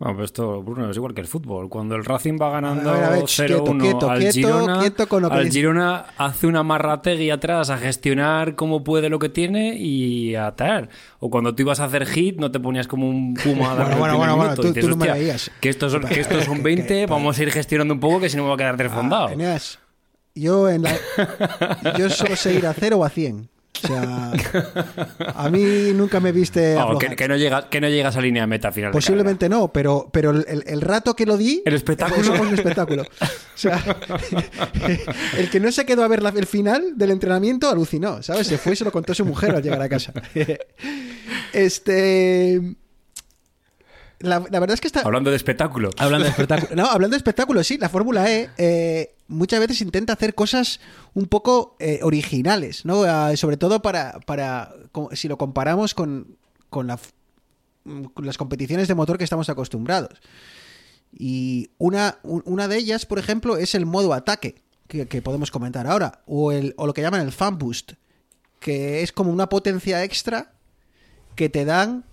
Bueno, pues esto, Bruno, es igual que el fútbol. Cuando el Racing va ganando 0-1 al, Girona, al Girona hace una marrategui atrás a gestionar cómo puede lo que tiene y a traer. O cuando tú ibas a hacer hit, no te ponías como un puma a dar bueno, bueno, bueno, tú, dices, no me que estos, son, que estos son 20, vamos a ir gestionando un poco que si no me va a quedar desfondado. Ah, yo, en la, yo solo sé ir a 0 o a 100. O sea, a mí nunca me viste. que, no llega, que no llegas a línea meta final. Posiblemente no, pero, pero el, rato que lo di. El espectáculo. un espectáculo. O sea, el que no se quedó a ver el final del entrenamiento alucinó, ¿sabes? Se fue y se lo contó a su mujer al llegar a casa. Este. La, verdad es que está. Hablando de espectáculo. Hablando de espectáculo. No, hablando de espectáculo, sí. La Fórmula E eh, muchas veces intenta hacer cosas un poco eh, originales, ¿no? Ah, sobre todo para, para. Si lo comparamos con, con, las competiciones de motor que estamos acostumbrados. Y una, una de ellas, por ejemplo, es el modo ataque, que, que podemos comentar ahora. O, el, o lo que llaman el fan boost, que es como una potencia extra que te dan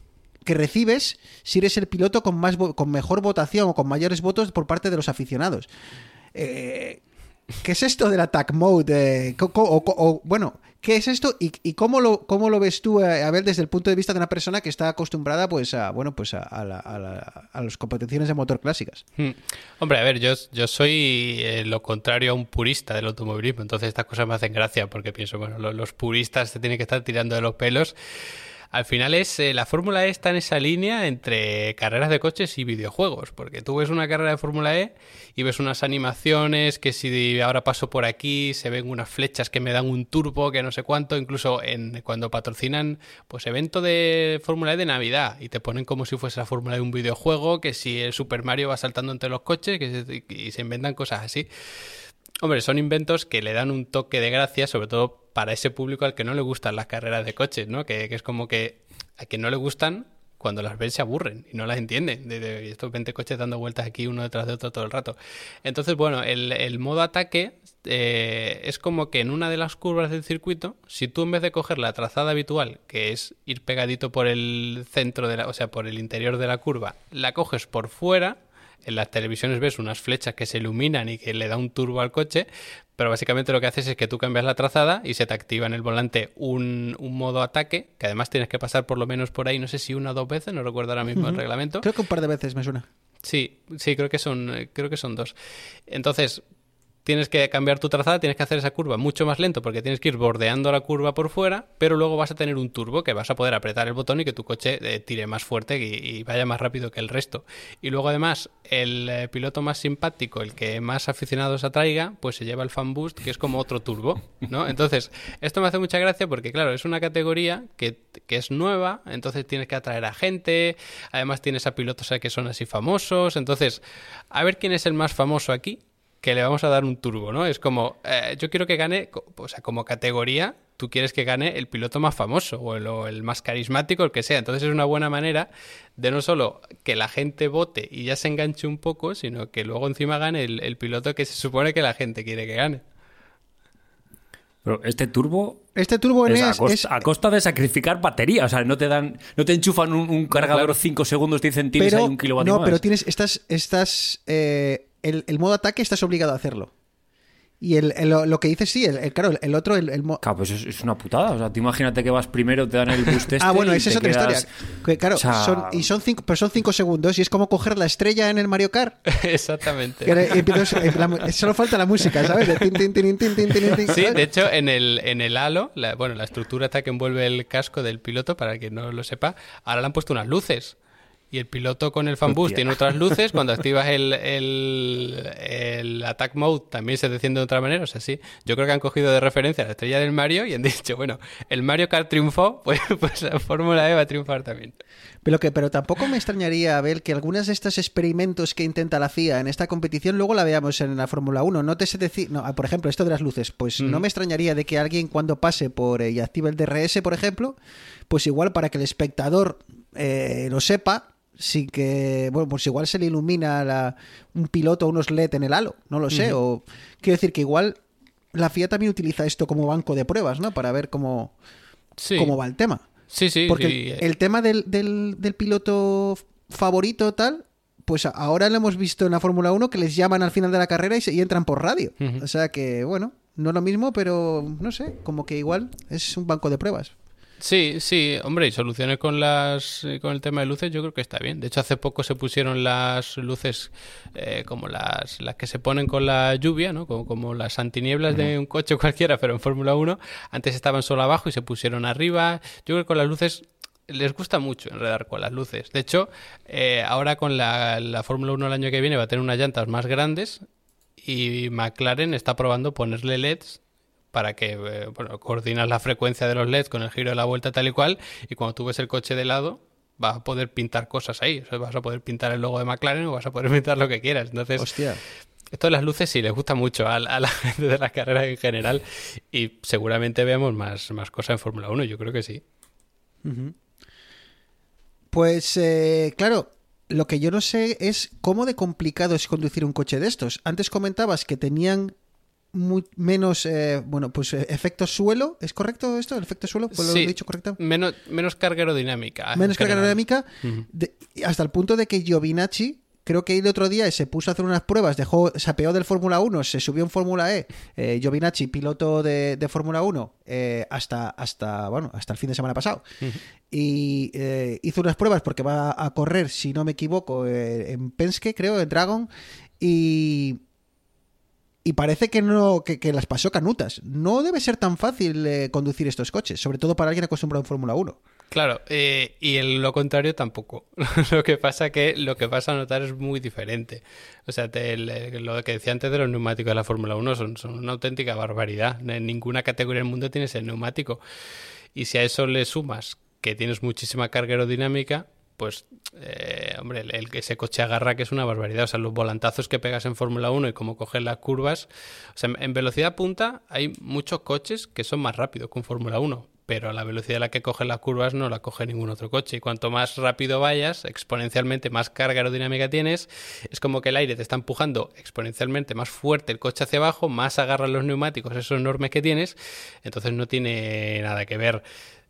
que recibes si eres el piloto con, más con mejor votación o con mayores votos por parte de los aficionados. Eh, ¿Qué es esto del attack mode? o, bueno, ¿qué es esto y, cómo, lo, cómo lo ves tú, eh, a ver, desde el punto de vista de una persona que está acostumbrada pues a, bueno, pues a, las competiciones de motor clásicas? Hmm. Hombre, a ver, yo, yo soy eh, lo contrario a un purista del automovilismo, entonces estas cosas me hacen gracia porque pienso, bueno, los, los puristas se tienen que estar tirando de los pelos al final es eh, la Fórmula E está en esa línea entre carreras de coches y videojuegos, porque tú ves una carrera de Fórmula E y ves unas animaciones que si ahora paso por aquí se ven unas flechas que me dan un turbo que no sé cuánto, incluso en cuando patrocinan pues evento de Fórmula E de Navidad y te ponen como si fuese la Fórmula de un videojuego, que si el Super Mario va saltando entre los coches que y se inventan cosas así. Hombre, son inventos que le dan un toque de gracia, sobre todo para ese público al que no le gustan las carreras de coches, ¿no? Que, es como que a quien no le gustan, cuando las ven se aburren y no las entienden. De, estos 20 coches dando vueltas aquí uno detrás de otro todo el rato. Entonces, bueno, el, modo ataque eh, es como que en una de las curvas del circuito, si tú en vez de coger la trazada habitual, que es ir pegadito por el centro de la, o sea, por el interior de la curva, la coges por fuera, en las televisiones ves unas flechas que se iluminan y que le da un turbo al coche, pero básicamente lo que haces es que tú cambias la trazada y se te activa en el volante un, modo ataque, que además tienes que pasar por lo menos por ahí, no sé si una o dos veces, no recuerdo ahora mismo el reglamento. Creo que un par de veces me suena. Sí, sí, creo que son, creo que son dos. Entonces, tienes que cambiar tu trazada, tienes que hacer esa curva mucho más lento porque tienes que ir bordeando la curva por fuera, pero luego vas a tener un turbo que vas a poder apretar el botón y que tu coche eh, tire más fuerte y, vaya más rápido que el resto. Y luego además el eh, piloto más simpático, el que más aficionados atraiga, pues se lleva el fan boost, que es como otro turbo, ¿no? Entonces, esto me hace mucha gracia porque claro, es una categoría que, que es nueva, entonces tienes que atraer a gente, además tienes a pilotos que son así famosos, entonces, a ver quién es el más famoso aquí que le vamos a dar un turbo, ¿no? Es como, eh, yo quiero que gane, o sea, como categoría, tú quieres que gane el piloto más famoso o el, más carismático, el que sea. Entonces es una buena manera de no solo que la gente vote y ya se enganche un poco, sino que luego encima gane el, piloto que se supone que la gente quiere que gane. Pero este turbo. Este turbo es, a, costa, de sacrificar batería. O sea, no te dan. No te enchufan un, cargador 5 segundos, te dicen tienes ahí un kilovatio. No, pero tienes. Estas. estas eh, el, modo ataque estás obligado a hacerlo. Y el, lo que dices, sí, el, claro, el otro, el, Claro, pues es, una putada. O sea, tú imagínate que vas primero, te dan el boost este Ah, bueno, esa es otra historia. claro, son, y son cinco, pero son cinco segundos y es como coger la estrella en el Mario Kart. Exactamente. solo falta la música, ¿sabes? sí, de hecho, en el, en el halo, la, bueno, la estructura esta que envuelve el casco del piloto, para que no lo sepa, ahora le han puesto unas luces. Y el piloto con el fanboost tiene otras luces. Cuando activas el, el, attack mode también se desciende de otra manera. O sea, sí, yo creo que han cogido de referencia la estrella del Mario y han dicho, bueno, el Mario Kart triunfó, pues, pues la Fórmula E va a triunfar también. Pero, que, pero tampoco me extrañaría ver que algunas de estos experimentos que intenta la FIA en esta competición luego la veamos en la Fórmula 1. No te sé decir, no, por ejemplo, esto de las luces, pues no me extrañaría de que alguien cuando pase por eh, y active el DRS, por ejemplo, pues igual para que el espectador eh, lo sepa, sin que, bueno, pues igual se le ilumina un piloto unos LED en el halo, no lo sé, o quiero decir que igual la FIA también utiliza esto como banco de pruebas, ¿no? Para ver cómo, cómo va el tema. Sí, sí. Porque El, tema del, del, piloto favorito tal, pues ahora lo hemos visto en la Fórmula 1 que les llaman al final de la carrera y, se, y entran por radio. O sea que, bueno, no es lo mismo, pero no sé, como que igual es un banco de pruebas. Sí, sí, hombre, y soluciones con las eh, con el tema de luces yo creo que está bien. De hecho, hace poco se pusieron las luces eh, como las, las que se ponen con la lluvia, ¿no? Como, como las antinieblas de un coche cualquiera, pero en Fórmula 1. Antes estaban solo abajo y se pusieron arriba. Yo creo que con las luces les gusta mucho enredar con las luces. De hecho, eh, ahora con la, la Fórmula 1 el año que viene va a tener unas llantas más grandes y McLaren está probando ponerle LEDs para que eh, bueno, coordinas la frecuencia de los LEDs con el giro de la vuelta tal y cual, y cuando tú ves el coche de lado, vas a poder pintar cosas ahí. O sea, vas a poder pintar el logo de McLaren o vas a poder pintar lo que quieras. Entonces, Hostia. Esto de las luces sí les gusta mucho a, la gente de las carreras en general y seguramente veamos más, más cosas en Fórmula 1, yo creo que sí. Pues eh, claro, lo que yo no sé es cómo de complicado es conducir un coche de estos. Antes comentabas que tenían menos, eh, bueno, pues eh, efecto suelo, ¿es correcto esto? ¿El efecto suelo? ¿Lo he dicho correcto? Menos, menos carga aerodinámica. Menos carga aerodinámica, hasta el punto de que Giovinacci, creo que el otro día se puso a hacer unas pruebas, dejó, se apeó del Fórmula 1, se subió en Fórmula E, eh, Giovinacci, piloto de, Fórmula 1, hasta, hasta, bueno, hasta el fin de semana pasado. Y hizo unas pruebas porque va a correr, si no me equivoco, en Penske, creo, en Dragon, y y parece que no que, las pasó canutas. No debe ser tan fácil eh, conducir estos coches, sobre todo para alguien acostumbrado en Fórmula 1. Claro, eh, y en lo contrario tampoco. lo que pasa que lo que pasa a notar es muy diferente. O sea, lo que decía antes de los neumáticos de la Fórmula 1 son, son una auténtica barbaridad. En ninguna categoría del mundo tienes el neumático. Y si a eso le sumas que tienes muchísima carga aerodinámica, pues, eh, hombre, el, que ese coche agarra que es una barbaridad. O sea, los volantazos que pegas en Fórmula 1 y cómo coges las curvas. O sea, en velocidad punta hay muchos coches que son más rápidos que un Fórmula 1 pero a la velocidad a la que cogen las curvas no la coge ningún otro coche. Y cuanto más rápido vayas, exponencialmente más carga aerodinámica tienes, es como que el aire te está empujando exponencialmente más fuerte el coche hacia abajo, más agarran los neumáticos esos enormes que tienes, entonces no tiene nada que ver.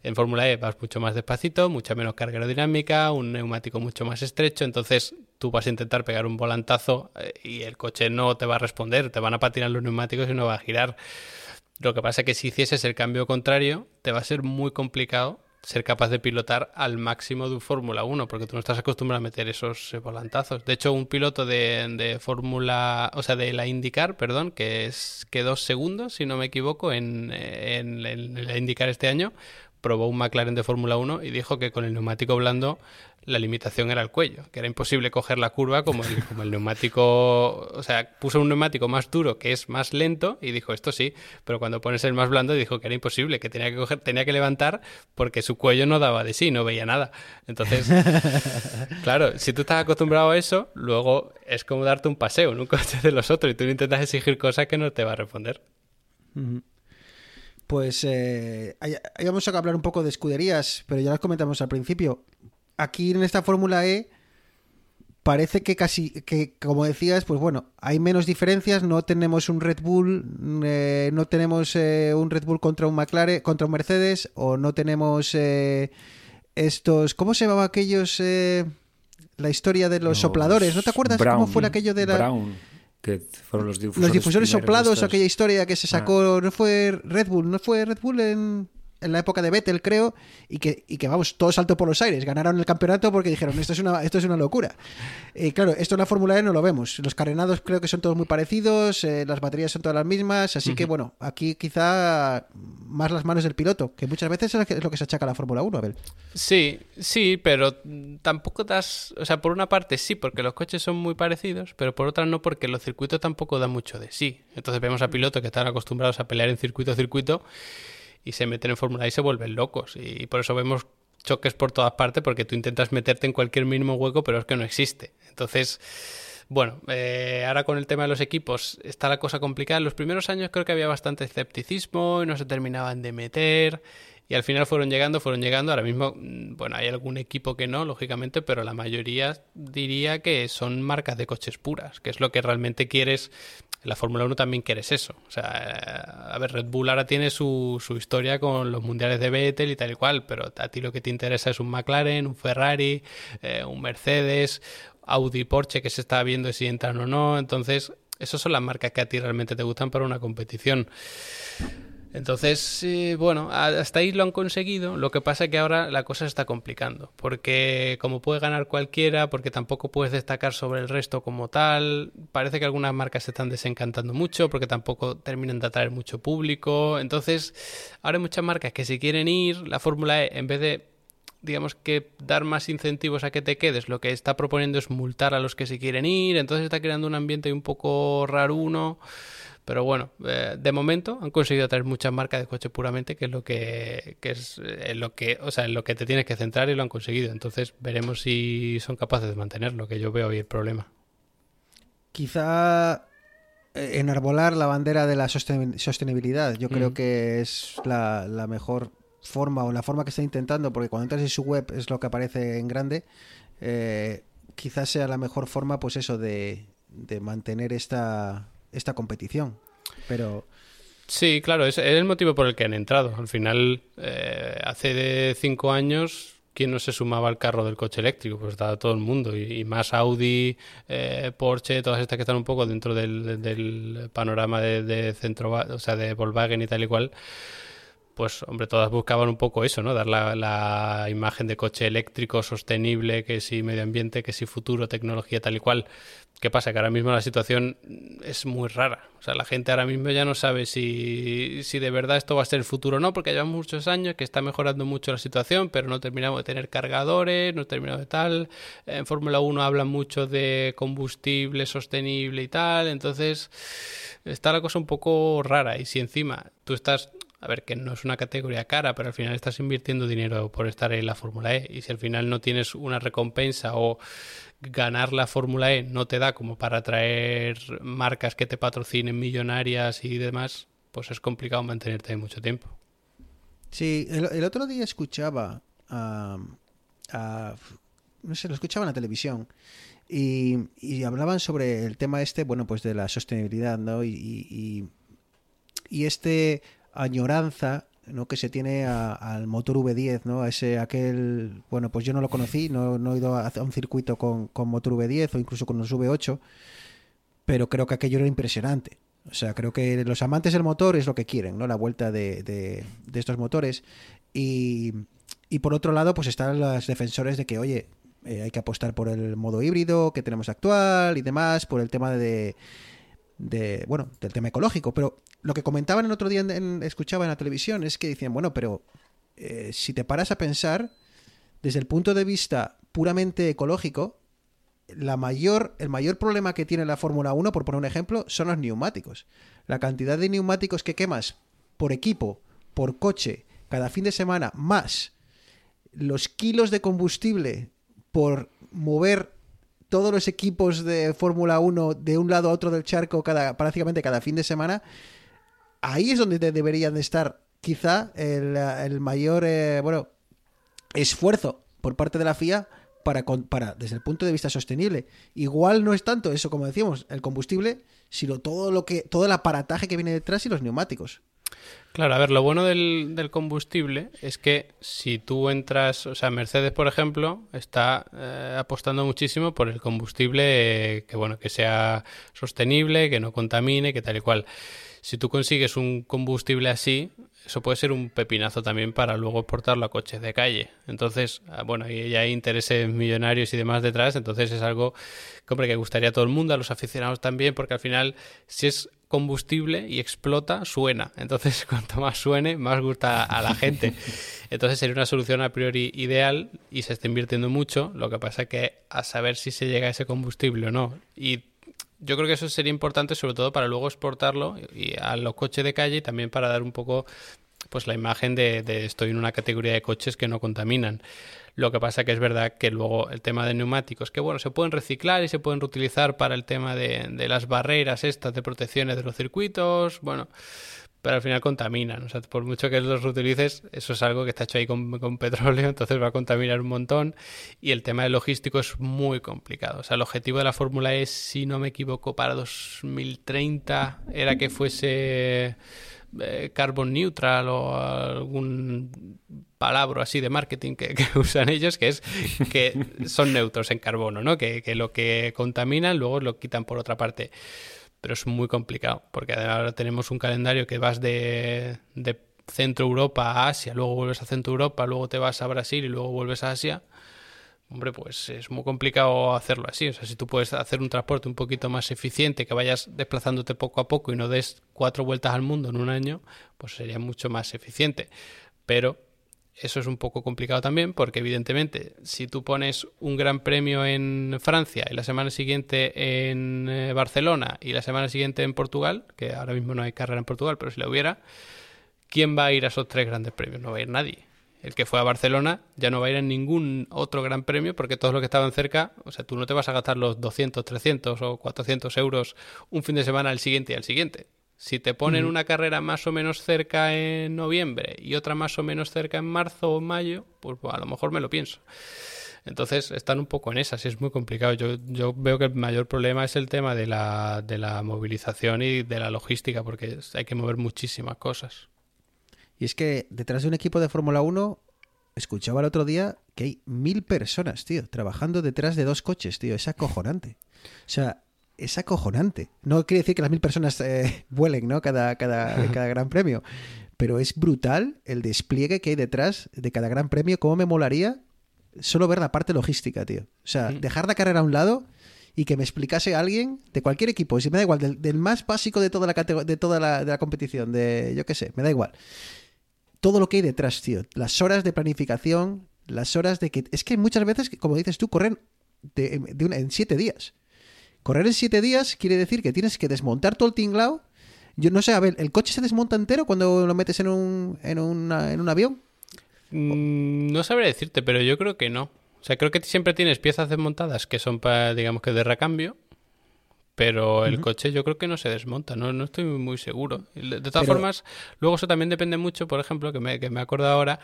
En Fórmula E vas mucho más despacito, mucha menos carga aerodinámica, un neumático mucho más estrecho, entonces tú vas a intentar pegar un volantazo eh, y el coche no te va a responder, te van a patinar los neumáticos y no va a girar. Lo que pasa es que si hicieses el cambio contrario, te va a ser muy complicado ser capaz de pilotar al máximo de un Fórmula 1, porque tú no estás acostumbrado a meter esos eh, volantazos. De hecho, un piloto de, Fórmula, o sea, de la IndyCar, perdón, que es que dos segundos, si no me equivoco, en, en, en la IndyCar este año, probó un McLaren de Fórmula 1 y dijo que con el neumático blando la limitación era el cuello, que era imposible coger la curva como el, como el neumático, o sea, puso un neumático más duro que es más lento y dijo esto sí, pero cuando pones el más blando dijo que era imposible, que tenía que coger, tenía que levantar porque su cuello no daba de sí, no veía nada. Entonces, claro, si tú estás acostumbrado a eso, luego es como darte un paseo en un coche de los otros y tú intentas exigir cosas que no te va a responder. Pues eh, ahí vamos a hablar un poco de escuderías, pero ya las comentamos al principio aquí en esta Fórmula E parece que casi, que como decías, pues bueno, hay menos diferencias, no tenemos un Red Bull, eh, no tenemos eh, un Red Bull contra un McLaren, contra un Mercedes, o no tenemos eh, estos, ¿cómo se llamaba aquellos? la historia de los, sopladores, ¿no te acuerdas cómo fue aquello de la... Brown. Que fueron los difusores, los difusores soplados, aquella historia que se sacó, ah. no fue Red Bull, no fue Red Bull en en la época de Vettel, creo, y que, y que vamos, todo salto por los aires. Ganaron el campeonato porque dijeron, esto es una, esto es una locura. Y claro, esto en la Fórmula E no lo vemos. Los carenados creo que son todos muy parecidos, eh, las baterías son todas las mismas, así que bueno, aquí quizá más las manos del piloto, que muchas veces es lo que se achaca a la Fórmula 1, Abel. Sí, sí, pero tampoco das, o sea, por una parte sí, porque los coches son muy parecidos, pero por otra no, porque los circuitos tampoco dan mucho de sí. Entonces vemos a pilotos que están acostumbrados a pelear en circuito a circuito y se meten en Fórmula y se vuelven locos. Y por eso vemos choques por todas partes, porque tú intentas meterte en cualquier mínimo hueco, pero es que no existe. Entonces, bueno, eh, ahora con el tema de los equipos está la cosa complicada. En los primeros años creo que había bastante escepticismo y no se terminaban de meter. Y al final fueron llegando, fueron llegando. Ahora mismo, mm, bueno, hay algún equipo que no, lógicamente, pero la mayoría diría que son marcas de coches puras, que es lo que realmente quieres la Fórmula 1 también quieres eso. O sea, eh, a ver, Red Bull ahora tiene su, su, historia con los mundiales de Vettel y tal y cual, pero a ti lo que te interesa es un McLaren, un Ferrari, eh, un Mercedes, Audi, Porsche, que se está viendo si entran o no. Entonces, esas son las marcas que a ti realmente te gustan para una competición. Entonces, bueno, hasta ahí lo han conseguido. Lo que pasa es que ahora la cosa se está complicando. Porque como puede ganar cualquiera, porque tampoco puedes destacar sobre el resto como tal, parece que algunas marcas se están desencantando mucho, porque tampoco terminan de atraer mucho público. Entonces, ahora hay muchas marcas que si quieren ir, la Fórmula E, en vez de digamos que dar más incentivos a que te quedes, lo que está proponiendo es multar a los que se quieren ir, entonces está creando un ambiente un poco raro uno. Pero bueno, eh, de momento han conseguido traer muchas marcas de coche puramente, que es lo que, es eh, lo que, o sea, en lo que te tienes que centrar y lo han conseguido. Entonces veremos si son capaces de mantenerlo, que yo veo ahí el problema. Quizá eh, enarbolar la bandera de la sostenibilidad, yo creo mm. que es la, mejor forma o la forma que está intentando, porque cuando entras en su web es lo que aparece en grande, quizás sea la mejor forma, pues eso, de, de mantener esta esta competición. Pero. Sí, claro, es, el motivo por el que han entrado. Al final, eh, hace cinco años, ¿quién no se sumaba al carro del coche eléctrico? Pues estaba todo el mundo. Y, más Audi, eh, Porsche, todas estas que están un poco dentro del, panorama de, centro, o sea, de Volkswagen y tal y cual pues hombre, todas buscaban un poco eso, ¿no? Dar la, imagen de coche eléctrico, sostenible, que si medio ambiente, que si futuro, tecnología, tal y cual. ¿Qué pasa? Que ahora mismo la situación es muy rara. O sea, la gente ahora mismo ya no sabe si, si de verdad esto va a ser el futuro o no, porque llevamos muchos años que está mejorando mucho la situación, pero no terminamos de tener cargadores, no terminamos de tal. En Fórmula 1 hablan mucho de combustible sostenible y tal, entonces está la cosa un poco rara. Y si encima tú estás a ver, que no es una categoría cara, pero al final estás invirtiendo dinero por estar en la Fórmula E. Y si al final no tienes una recompensa o ganar la Fórmula E no te da como para atraer marcas que te patrocinen millonarias y demás, pues es complicado mantenerte mucho tiempo. Sí, el, otro día escuchaba no sé, lo escuchaba en la televisión y, hablaban sobre el tema este, bueno, pues de la sostenibilidad, ¿no? Y, y, y este añoranza ¿no? que se tiene al motor V10, ¿no? A ese, aquel, bueno, pues yo no lo conocí, no, no he ido a, un circuito con, con, motor V10 o incluso con los V8, pero creo que aquello era impresionante. O sea, creo que los amantes del motor es lo que quieren, ¿no? La vuelta de, de, estos motores. Y, y, por otro lado, pues están los defensores de que, oye, eh, hay que apostar por el modo híbrido que tenemos actual y demás, por el tema de bueno, del tema ecológico. Pero lo que comentaban el otro día, en, escuchaba en la televisión, es que decían, bueno, pero eh, si te paras a pensar, desde el punto de vista puramente ecológico, la mayor, el mayor problema que tiene la Fórmula 1, por poner un ejemplo, son los neumáticos. La cantidad de neumáticos que quemas por equipo, por coche, cada fin de semana, más los kilos de combustible por mover todos los equipos de Fórmula 1 de un lado a otro del charco cada, prácticamente cada fin de semana, ahí es donde deberían de estar quizá el, mayor eh, bueno esfuerzo por parte de la FIA para, para, desde el punto de vista sostenible. Igual no es tanto eso, como decíamos, el combustible, sino todo lo que, todo el aparataje que viene detrás y los neumáticos. Claro, a ver, lo bueno del, combustible es que si tú entras, o sea, Mercedes, por ejemplo, está eh, apostando muchísimo por el combustible que, bueno, que sea sostenible, que no contamine, que tal y cual. Si tú consigues un combustible así, eso puede ser un pepinazo también para luego exportarlo a coches de calle. Entonces, ah, bueno, ahí hay intereses millonarios y demás detrás, entonces es algo que, que gustaría a todo el mundo, a los aficionados también, porque al final, si es combustible y explota, suena. Entonces, cuanto más suene, más gusta a la gente. Entonces sería una solución a priori ideal y se está invirtiendo mucho. Lo que pasa es que a saber si se llega a ese combustible o no. Y yo creo que eso sería importante sobre todo para luego exportarlo y a los coches de calle y también para dar un poco pues la imagen de, estoy en una categoría de coches que no contaminan. Lo que pasa que es verdad que luego el tema de neumáticos, que bueno, se pueden reciclar y se pueden reutilizar para el tema de, las barreras estas de protecciones de los circuitos, bueno, pero al final contaminan. O sea, por mucho que los reutilices, eso es algo que está hecho ahí con, con, petróleo, entonces va a contaminar un montón. Y el tema de logístico es muy complicado. O sea, el objetivo de la fórmula es, si no me equivoco, para 2030 era que fuese eh, carbon neutral o algún palabra así de marketing que, usan ellos, que es que son neutros en carbono, ¿no? Que, lo que contaminan luego lo quitan por otra parte. Pero es muy complicado, porque ahora tenemos un calendario que vas de Centro Europa a Asia, luego vuelves a Centro Europa, luego te vas a Brasil y luego vuelves a Asia hombre, pues es muy complicado hacerlo así. O sea, si tú puedes hacer un transporte un poquito más eficiente, que vayas desplazándote poco a poco y no des cuatro vueltas al mundo en un año, pues sería mucho más eficiente. Pero eso es un poco complicado también porque evidentemente si tú pones un gran premio en Francia y la semana siguiente en eh, Barcelona y la semana siguiente en Portugal, que ahora mismo no hay carrera en Portugal, pero si la hubiera, ¿quién va a ir a esos tres grandes premios? No va a ir nadie el que fue a Barcelona ya no va a ir en ningún otro gran premio porque todos los que estaban cerca, o sea, tú no te vas a gastar los 200, 300 o 400 euros un fin de semana al siguiente y al siguiente. Si te ponen una carrera más o menos cerca en noviembre y otra más o menos cerca en marzo o mayo, pues, pues a lo mejor me lo pienso. Entonces están un poco en esas y es muy complicado. Yo, yo veo que el mayor problema es el tema de la, de la movilización y de la logística porque hay que mover muchísimas cosas. Y es que detrás de un equipo de Fórmula 1, escuchaba el otro día que hay mil personas, tío, trabajando detrás de dos coches, tío. Es acojonante. O sea, es acojonante. No quiere decir que las mil personas eh, vuelen, ¿no? Cada, cada, cada gran premio. Pero es brutal el despliegue que hay detrás de cada gran premio. ¿Cómo me molaría solo ver la parte logística, tío? O sea, dejar la carrera a un lado y que me explicase a alguien de cualquier equipo, si me da igual, del, del más básico de toda la de toda la, de la competición, de yo qué sé, me da igual. Todo lo que hay detrás, tío. Las horas de planificación, las horas de que. Es que muchas veces, como dices tú, corren de, de una- en siete días. Correr en siete días quiere decir que tienes que desmontar todo el tinglao. Yo no sé, a ver, ¿el coche se desmonta entero cuando lo metes en un, en una- en un avión? Mm, No sabré decirte, pero yo creo que no. O sea, creo que siempre tienes piezas desmontadas que son para, digamos que de recambio, pero el coche yo creo que no se desmonta, no, no estoy muy seguro. De de todas Pero- formas, luego eso también depende mucho, por ejemplo, que me, que me acuerdo ahora,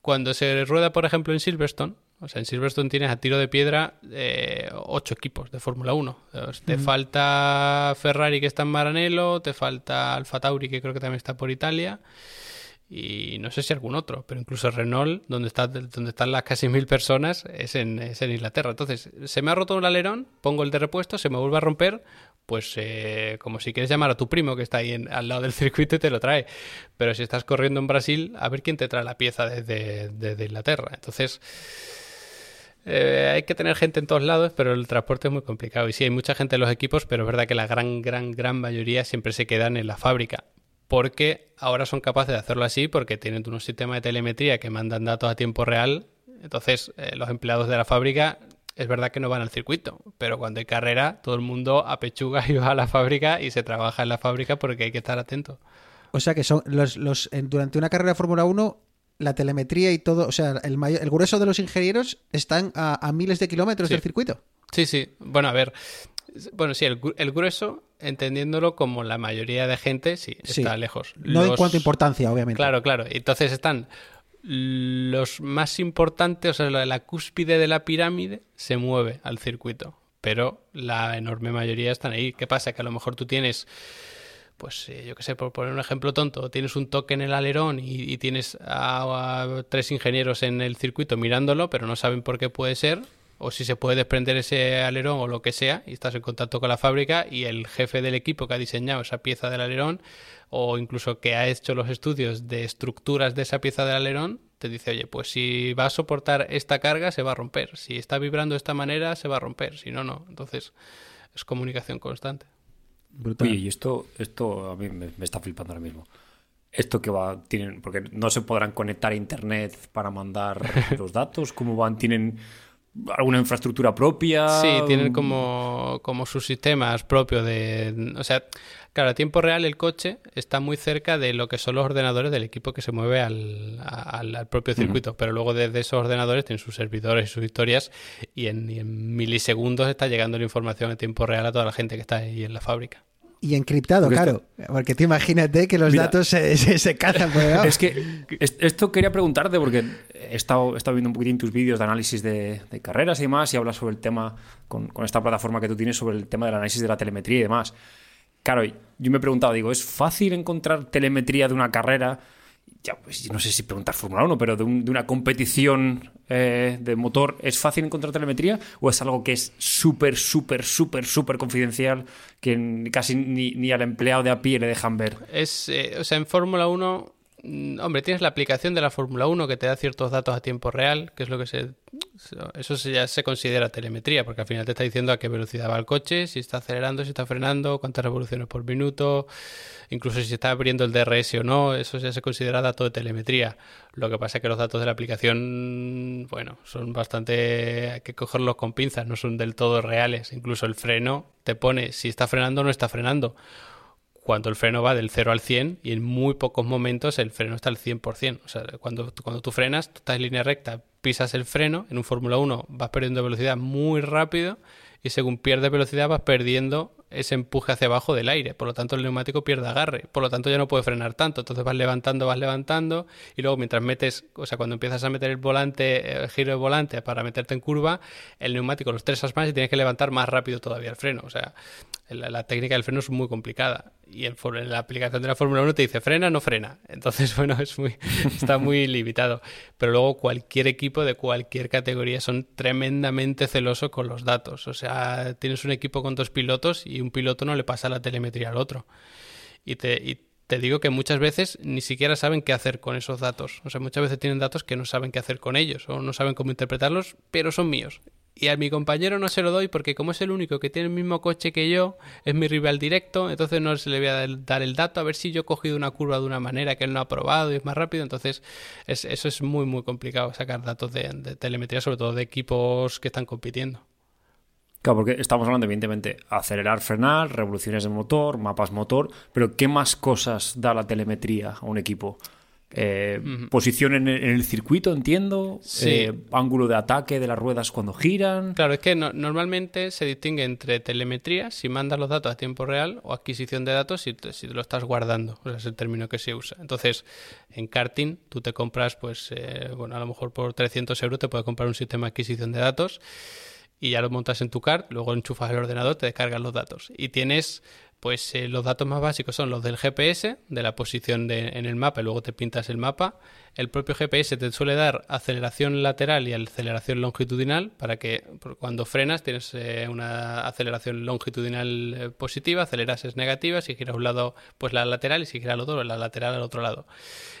cuando se rueda, por ejemplo, en Silverstone, o sea, en Silverstone tienes a tiro de piedra eh, ocho equipos de Fórmula 1. Entonces, Te falta Ferrari que está en Maranello, te falta Alfa Tauri que creo que también está por Italia y no sé si algún otro, pero incluso Renault, donde, está, donde están las casi mil personas, es en, es en Inglaterra. Entonces, se me ha roto un alerón, pongo el de repuesto, se me vuelve a romper, pues eh, como si quieres llamar a tu primo que está ahí en- al lado del circuito y te lo trae. Pero si estás corriendo en Brasil, a ver quién te trae la pieza desde, desde Inglaterra. Entonces, eh, hay que tener gente en todos lados, pero el transporte es muy complicado. Y sí, hay mucha gente en los equipos, pero es verdad que la gran, gran, gran mayoría siempre se quedan en la fábrica. Porque ahora son capaces de hacerlo así porque tienen unos sistemas de telemetría que mandan datos a tiempo real. Entonces, eh, los empleados de la fábrica es verdad que no van al circuito, pero cuando hay carrera, todo el mundo apechuga y va a la fábrica y se trabaja en la fábrica porque hay que estar atento. O sea que son los, los en- durante una carrera de Fórmula 1 la telemetría y todo, o sea, el, mayor- el grueso de los ingenieros están a, a miles de kilómetros Sí. del circuito. Sí, sí. Bueno, a ver. Bueno, sí, el, el grueso, entendiéndolo como la mayoría de gente, sí, Sí. está lejos. No en Los- cuanto a importancia, obviamente. Claro, claro. Entonces están los más importantes, o sea, la, la cúspide de la pirámide se mueve al circuito, pero la enorme mayoría están ahí. ¿Qué pasa? Que a lo mejor tú tienes, pues eh, yo qué sé, por poner un ejemplo tonto, tienes un toque en el alerón y, y tienes a, a tres ingenieros en el circuito mirándolo, pero no saben por qué puede ser. O si se puede desprender ese alerón o lo que sea, y estás en contacto con la fábrica y el jefe del equipo que ha diseñado esa pieza del alerón o incluso que ha hecho los estudios de estructuras de esa pieza del alerón, te dice, oye, pues si va a soportar esta carga, se va a romper. Si está vibrando de esta manera, se va a romper. Si no, no. Entonces, es comunicación constante. Brutal. Oye, y esto, esto a mí me, me está flipando ahora mismo. Esto que va, tienen, porque no se podrán conectar a internet para mandar los datos, ¿cómo van? ¿Tienen alguna infraestructura propia? Sí, tienen como, como sus sistemas propios de... O sea, claro, a tiempo real el coche está muy cerca de lo que son los ordenadores del equipo que se mueve al, al- al propio circuito, pero luego desde esos ordenadores tienen sus servidores y sus historias y en, y en milisegundos está llegando la información a tiempo real a toda la gente que está ahí en la fábrica. Y encriptado, Porque claro. Porque tú imagínate que los Mira. datos se, se, se cazan por. Es que es- esto quería preguntarte porque he estado, he estado viendo un poquitín tus vídeos de análisis de, de carreras y demás y hablas sobre el tema con, con esta plataforma que tú tienes sobre el tema del análisis de la telemetría y demás. Claro, yo me he preguntado, digo, ¿es fácil encontrar telemetría de una carrera? Ya, pues no sé si preguntar Fórmula 1, pero de, un- de una competición eh, de motor, ¿es fácil encontrar telemetría? ¿O es algo que es súper, súper, súper, súper confidencial que casi ni, ni al empleado de a pie le dejan ver? Es, eh, o sea, en Fórmula 1, mm, hombre, tienes la aplicación de la Fórmula 1 que te da ciertos datos a tiempo real, que es lo que se... Eso ya se considera telemetría, porque al final te está diciendo a qué velocidad va el coche, si está acelerando, si está frenando, cuántas revoluciones por minuto, incluso si está abriendo el DRS o no, eso ya se considera dato de telemetría. Lo que pasa es que los datos de la aplicación, bueno, son bastante... hay que cogerlos con pinzas, no son del todo reales. Incluso el freno te pone si está frenando o no está frenando cuando el freno va del 0 al 100 y en muy pocos momentos el freno está al 100%. O sea, cuando, cuando tú frenas, tú estás en línea recta, pisas el freno, en un Fórmula 1 vas perdiendo velocidad muy rápido y según pierdes velocidad vas perdiendo ese empuje hacia abajo del aire. Por lo tanto, el neumático pierde agarre. Por lo tanto, ya no puede frenar tanto. Entonces vas levantando, vas levantando y luego mientras metes, o sea, cuando empiezas a meter el volante, el giro de volante para meterte en curva, el neumático lo estresas más y tienes que levantar más rápido todavía el freno. O sea, la técnica del freno es muy complicada y en la aplicación de la Fórmula 1 te dice frena, no frena. Entonces, bueno, es muy, está muy limitado. Pero luego cualquier equipo de cualquier categoría son tremendamente celosos con los datos. O sea, tienes un equipo con dos pilotos y un piloto no le pasa la telemetría al otro. Y te, y te digo que muchas veces ni siquiera saben qué hacer con esos datos. O sea, muchas veces tienen datos que no saben qué hacer con ellos o no saben cómo interpretarlos, pero son míos. Y a mi compañero no se lo doy porque como es el único que tiene el mismo coche que yo, es mi rival directo, entonces no se le voy a dar el dato a ver si yo he cogido una curva de una manera que él no ha probado y es más rápido, entonces eso es muy muy complicado sacar datos de, telemetría, sobre todo de equipos que están compitiendo. Claro, porque estamos hablando, evidentemente, acelerar, frenar, revoluciones de motor, mapas motor, pero ¿qué más cosas da la telemetría a un equipo? Eh, posición en el, circuito, entiendo. Eh, ángulo de ataque de las ruedas cuando giran. Claro, es que normalmente se distingue entre telemetría, si mandas los datos a tiempo real, o adquisición de datos si te, si lo estás guardando. O sea, es el término que se usa. Entonces, en karting, tú te compras, pues, eh, bueno, a lo mejor por 300 euros te puedes comprar un sistema de adquisición de datos y ya lo montas en tu kart, luego enchufas el ordenador, te descargas los datos. Y tienes pues eh, los datos más básicos son los del GPS, de la posición de, en el mapa y luego te pintas el mapa. El propio GPS te suele dar aceleración lateral y aceleración longitudinal para que cuando frenas tienes eh, una aceleración longitudinal eh, positiva, aceleras es negativa, si giras a un lado pues la lateral y si giras al otro la lateral al otro lado.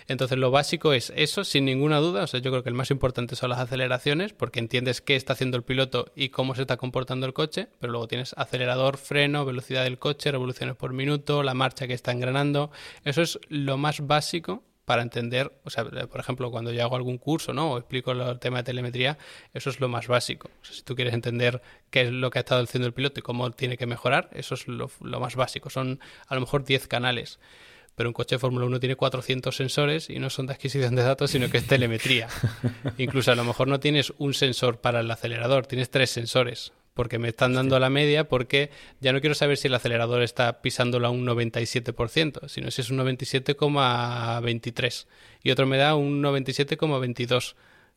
Entonces lo básico es eso, sin ninguna duda. O sea, yo creo que el más importante son las aceleraciones, porque entiendes qué está haciendo el piloto y cómo se está comportando el coche, pero luego tienes acelerador, freno, velocidad del coche, revoluciones por minuto, la marcha que está engranando. Eso es lo más básico para entender, o sea, por ejemplo, cuando yo hago algún curso, ¿no? O explico el tema de telemetría, eso es lo más básico. O sea, si tú quieres entender qué es lo que ha estado haciendo el piloto y cómo tiene que mejorar, eso es lo, lo más básico. Son a lo mejor 10 canales pero un coche de Fórmula 1 tiene 400 sensores y no son de adquisición de datos, sino que es telemetría. Incluso a lo mejor no tienes un sensor para el acelerador, tienes tres sensores, porque me están dando la media, porque ya no quiero saber si el acelerador está pisándolo a un 97%, sino si es un 97,23 y otro me da un 97,22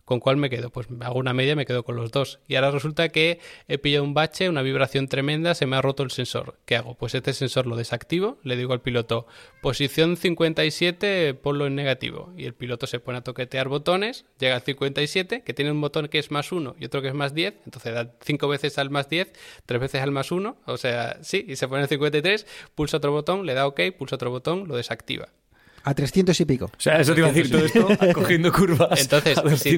¿Con cuál me quedo? Pues hago una media, me quedo con los dos. Y ahora resulta que he pillado un bache, una vibración tremenda, se me ha roto el sensor. ¿Qué hago? Pues este sensor lo desactivo, le digo al piloto, posición 57, ponlo en negativo. Y el piloto se pone a toquetear botones, llega al 57, que tiene un botón que es más 1 y otro que es más 10, entonces da 5 veces al más 10, 3 veces al más 1, o sea, sí, y se pone en 53, pulsa otro botón, le da OK, pulsa otro botón, lo desactiva. A 300 y pico. O sea, eso te iba a decir todo esto cogiendo curvas. Entonces, si,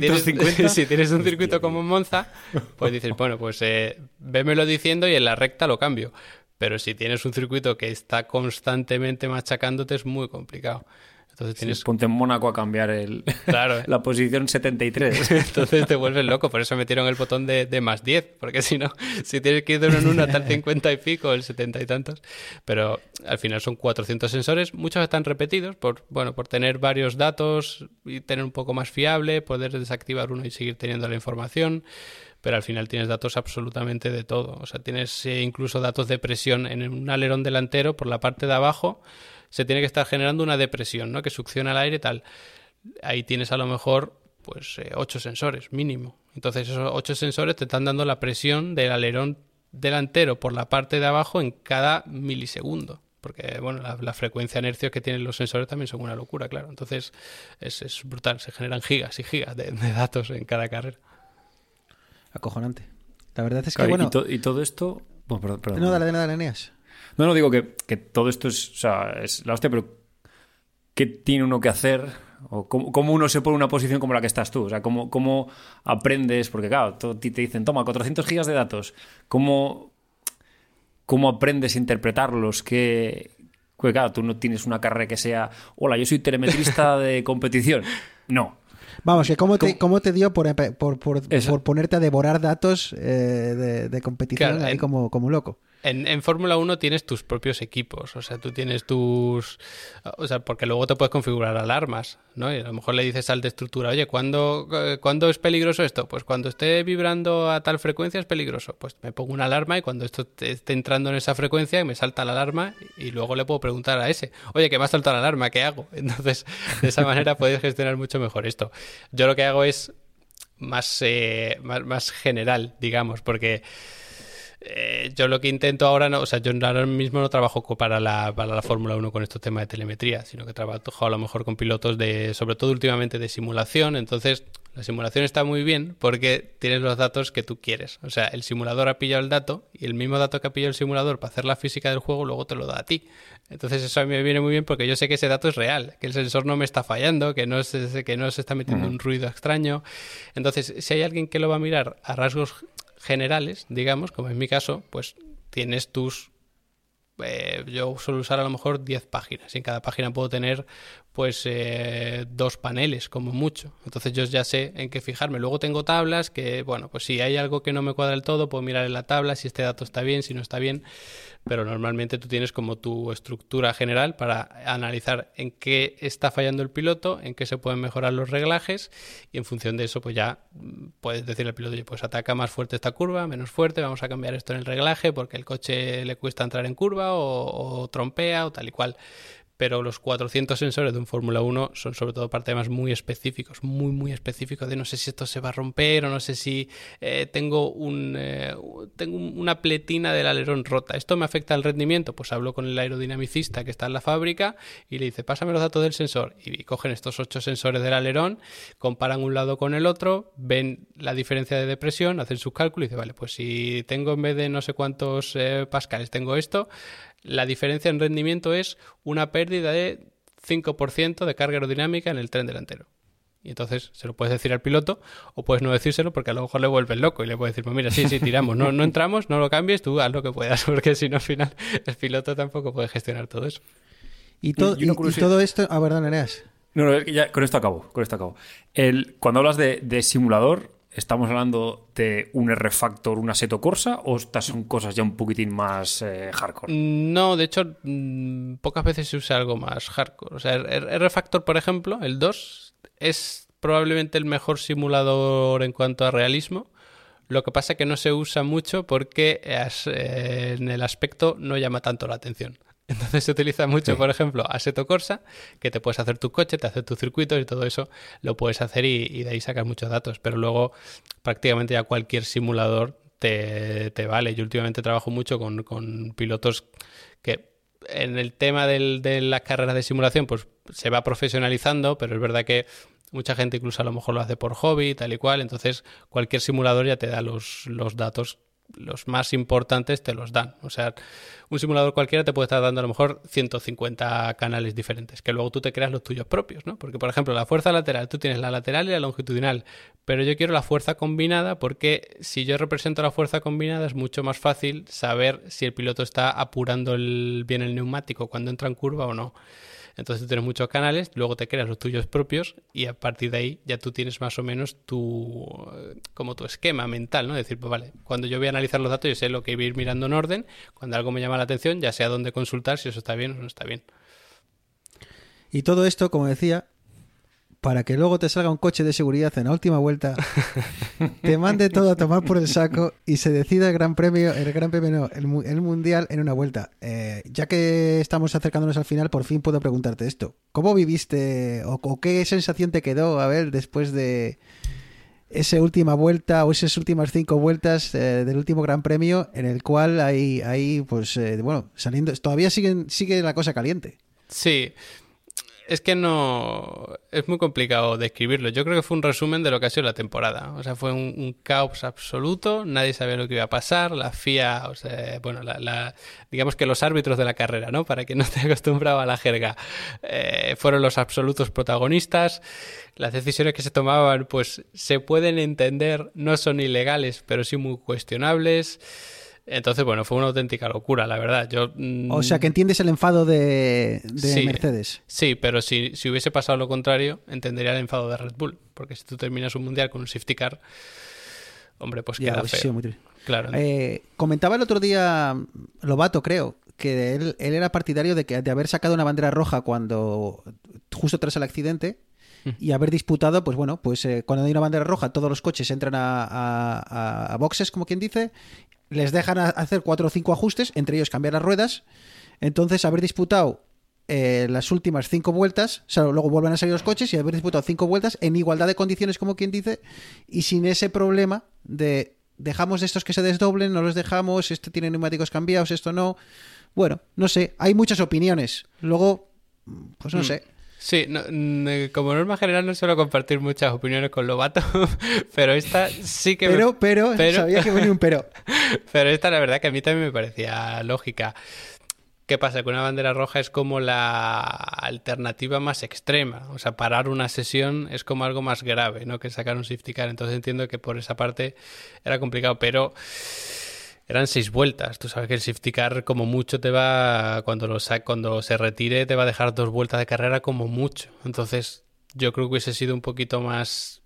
tienes, un circuito como Monza, pues dices, bueno, pues eh, vémelo diciendo y en la recta lo cambio. Pero si tienes un circuito que está constantemente machacándote, es muy complicado. Entonces tienes... ponte en Mónaco a cambiar el... claro. la posición 73. Entonces te vuelves loco. Por eso metieron el botón de, de más 10. Porque si no, si tienes que ir de uno en uno hasta el 50 y pico, el 70 y tantos. Pero al final son 400 sensores. Muchos están repetidos por, bueno, por tener varios datos y tener un poco más fiable, poder desactivar uno y seguir teniendo la información pero al final tienes datos absolutamente de todo. O sea, tienes eh, incluso datos de presión en un alerón delantero por la parte de abajo se tiene que estar generando una depresión, ¿no? Que succiona el aire y tal. Ahí tienes a lo mejor pues eh, ocho sensores mínimo. Entonces esos ocho sensores te están dando la presión del alerón delantero por la parte de abajo en cada milisegundo. Porque, bueno, la, frecuencia de inercios que tienen los sensores también son una locura, claro. Entonces, es, brutal. Se generan gigas y gigas de, datos en cada carrera. Acojonante. La verdad es que, bueno... Y, todo esto... no, dale, dale. No, no digo que, todo esto es, o sea, es la hostia, pero ¿qué tiene uno que hacer? ¿O cómo, uno se pone en una posición como la que estás tú? O sea, ¿cómo, cómo aprendes? Porque claro, te dicen, toma, 400 gigas de datos. ¿Cómo, cómo aprendes a interpretarlos? ¿Qué, pues claro, tú no tienes una carrera que sea, hola, yo soy telemetrista de competición. No. Vamos, que cómo te, cómo te dio por, por, por, ponerte a devorar datos eh, de, competición ahí como, como loco. En, en Fórmula 1 tienes tus propios equipos, o sea, tú tienes tus... O sea, porque luego te puedes configurar alarmas, ¿no? Y a lo mejor le dices al de estructura, oye, ¿cuándo, ¿cuándo es peligroso esto? Pues cuando esté vibrando a tal frecuencia es peligroso. Pues me pongo una alarma y cuando esto esté entrando en esa frecuencia me salta la alarma y luego le puedo preguntar a ese, oye, que me ha saltado la alarma, ¿qué hago? Entonces, de esa manera puedes gestionar mucho mejor esto. Yo lo que hago es más, eh, más, más general, digamos, porque... Eh, yo lo que intento ahora, no, o sea, yo ahora mismo no trabajo para la, para la Fórmula 1 con estos temas de telemetría, sino que trabajo a lo mejor con pilotos de, sobre todo últimamente de simulación. Entonces, la simulación está muy bien porque tienes los datos que tú quieres. O sea, el simulador ha pillado el dato y el mismo dato que ha pillado el simulador para hacer la física del juego luego te lo da a ti. Entonces eso a mí me viene muy bien porque yo sé que ese dato es real, que el sensor no me está fallando, que no se, que no se está metiendo un ruido extraño. Entonces, si hay alguien que lo va a mirar a rasgos generales, digamos, como en mi caso, pues tienes tus eh, yo suelo usar a lo mejor 10 páginas y en cada página puedo tener pues eh, dos paneles como mucho. Entonces yo ya sé en qué fijarme. Luego tengo tablas que, bueno, pues si hay algo que no me cuadra del todo, puedo mirar en la tabla si este dato está bien, si no está bien pero normalmente tú tienes como tu estructura general para analizar en qué está fallando el piloto, en qué se pueden mejorar los reglajes y en función de eso pues ya mm, puedes decirle al piloto, pues ataca más fuerte esta curva, menos fuerte, vamos a cambiar esto en el reglaje porque el coche le cuesta entrar en curva o, o trompea o tal y cual pero los 400 sensores de un Fórmula 1 son sobre todo para temas muy específicos, muy, muy específicos de no sé si esto se va a romper o no sé si eh, tengo, un, eh, tengo una pletina del alerón rota. ¿Esto me afecta al rendimiento? Pues hablo con el aerodinamicista que está en la fábrica y le dice, pásame los datos del sensor. Y cogen estos ocho sensores del alerón, comparan un lado con el otro, ven la diferencia de depresión, hacen sus cálculos y dicen, vale, pues si tengo en vez de no sé cuántos eh, pascales, tengo esto, la diferencia en rendimiento es una pérdida de 5% de carga aerodinámica en el tren delantero. Y entonces se lo puedes decir al piloto o puedes no decírselo porque a lo mejor le vuelves loco y le puedes decir, pues mira, sí, sí, tiramos, no, no entramos, no lo cambies, tú haz lo que puedas, porque si no al final el piloto tampoco puede gestionar todo eso. Y, todo esto, a ver, Nereas. No, no, ya, con esto acabo, con esto acabo. El, cuando hablas de, de simulador, ¿Estamos hablando de un R-Factor, una Seto Corsa o estas son cosas ya un poquitín más eh, hardcore? No, de hecho, mm, pocas veces se usa algo más hardcore. O sea, R-Factor, por ejemplo, el 2, es probablemente el mejor simulador en cuanto a realismo. Lo que pasa es que no se usa mucho porque eh, en el aspecto no llama tanto la atención. Entonces se utiliza mucho, por ejemplo, Assetto Corsa, que te puedes hacer tu coche, te hace tu circuito y todo eso lo puedes hacer y, de ahí sacas muchos datos. Pero luego prácticamente ya cualquier simulador te, vale. Yo últimamente trabajo mucho con, pilotos que en el tema de las carreras de simulación pues se va profesionalizando, pero es verdad que mucha gente incluso a lo mejor lo hace por hobby, tal y cual. Entonces cualquier simulador ya te da los, los datos los más importantes te los dan. O sea, un simulador cualquiera te puede estar dando a lo mejor 150 canales diferentes, que luego tú te creas los tuyos propios, ¿no? Porque, por ejemplo, la fuerza lateral, tú tienes la lateral y la longitudinal, pero yo quiero la fuerza combinada porque si yo represento la fuerza combinada es mucho más fácil saber si el piloto está apurando bien el neumático cuando entra en curva o no. Entonces tienes muchos canales, luego te creas los tuyos propios y a partir de ahí ya tú tienes más o menos tu como tu esquema mental, ¿no? decir, pues vale, cuando yo voy a analizar los datos yo sé lo que voy a ir mirando en orden, cuando algo me llama la atención ya sé a dónde consultar si eso está bien o no está bien. Y todo esto, como decía, para que luego te salga un coche de seguridad en la última vuelta, te mande todo a tomar por el saco y se decida el Gran Premio, el Gran Premio no, el, Mundial en una vuelta. Eh, ya que estamos acercándonos al final, por fin puedo preguntarte esto. ¿Cómo viviste o, qué sensación te quedó, a ver, después de esa última vuelta o esas últimas cinco vueltas eh, del último Gran Premio en el cual hay, pues, eh, bueno, saliendo, todavía sigue la cosa caliente? Sí, es que no. Es muy complicado describirlo. Yo creo que fue un resumen de lo que ha sido la temporada. O sea, fue un, caos absoluto. Nadie sabía lo que iba a pasar. La FIA, o sea, bueno, la, digamos que los árbitros de la carrera, ¿no? Para que no esté acostumbrado a la jerga, eh, fueron los absolutos protagonistas. Las decisiones que se tomaban, pues se pueden entender, no son ilegales, pero sí muy cuestionables. Entonces, bueno, fue una auténtica locura, la verdad. Yo, mm, O sea, que entiendes el enfado de, Mercedes. Sí, pero si, si, hubiese pasado lo contrario, entendería el enfado de Red Bull. Porque si tú terminas un mundial con un safety car, hombre, pues queda feo. claro. Eh, comentaba el otro día Lobato, creo, que él, era partidario de, que, de haber sacado una bandera roja cuando justo tras el accidente mm. y haber disputado, pues bueno, pues eh, cuando hay una bandera roja, todos los coches entran a, a, boxes, como quien dice, les dejan hacer cuatro o cinco ajustes, entre ellos cambiar las ruedas. Entonces, haber disputado eh, las últimas cinco vueltas, o sea, luego vuelven a salir los coches y haber disputado cinco vueltas en igualdad de condiciones, como quien dice, y sin ese problema de dejamos estos que se desdoblen, no los dejamos, este tiene neumáticos cambiados, esto no. Bueno, no sé, hay muchas opiniones. Luego, pues no mm. sé. Sí, como norma general no suelo compartir muchas opiniones con Lobato, pero esta sí que... Pero, pero, sabía que venía un pero. pero esta la verdad que a mí también me parecía lógica. ¿Qué pasa? Que una bandera roja es como la alternativa más extrema. O sea, parar una sesión es como algo más grave, ¿no? Que sacar un safety car. Entonces entiendo que por esa parte era complicado, pero eran seis vueltas. Tú sabes que el safety car como mucho te va, cuando, lo cuando se retire, te va a dejar dos vueltas de carrera como mucho. Entonces yo creo que hubiese sido un poquito más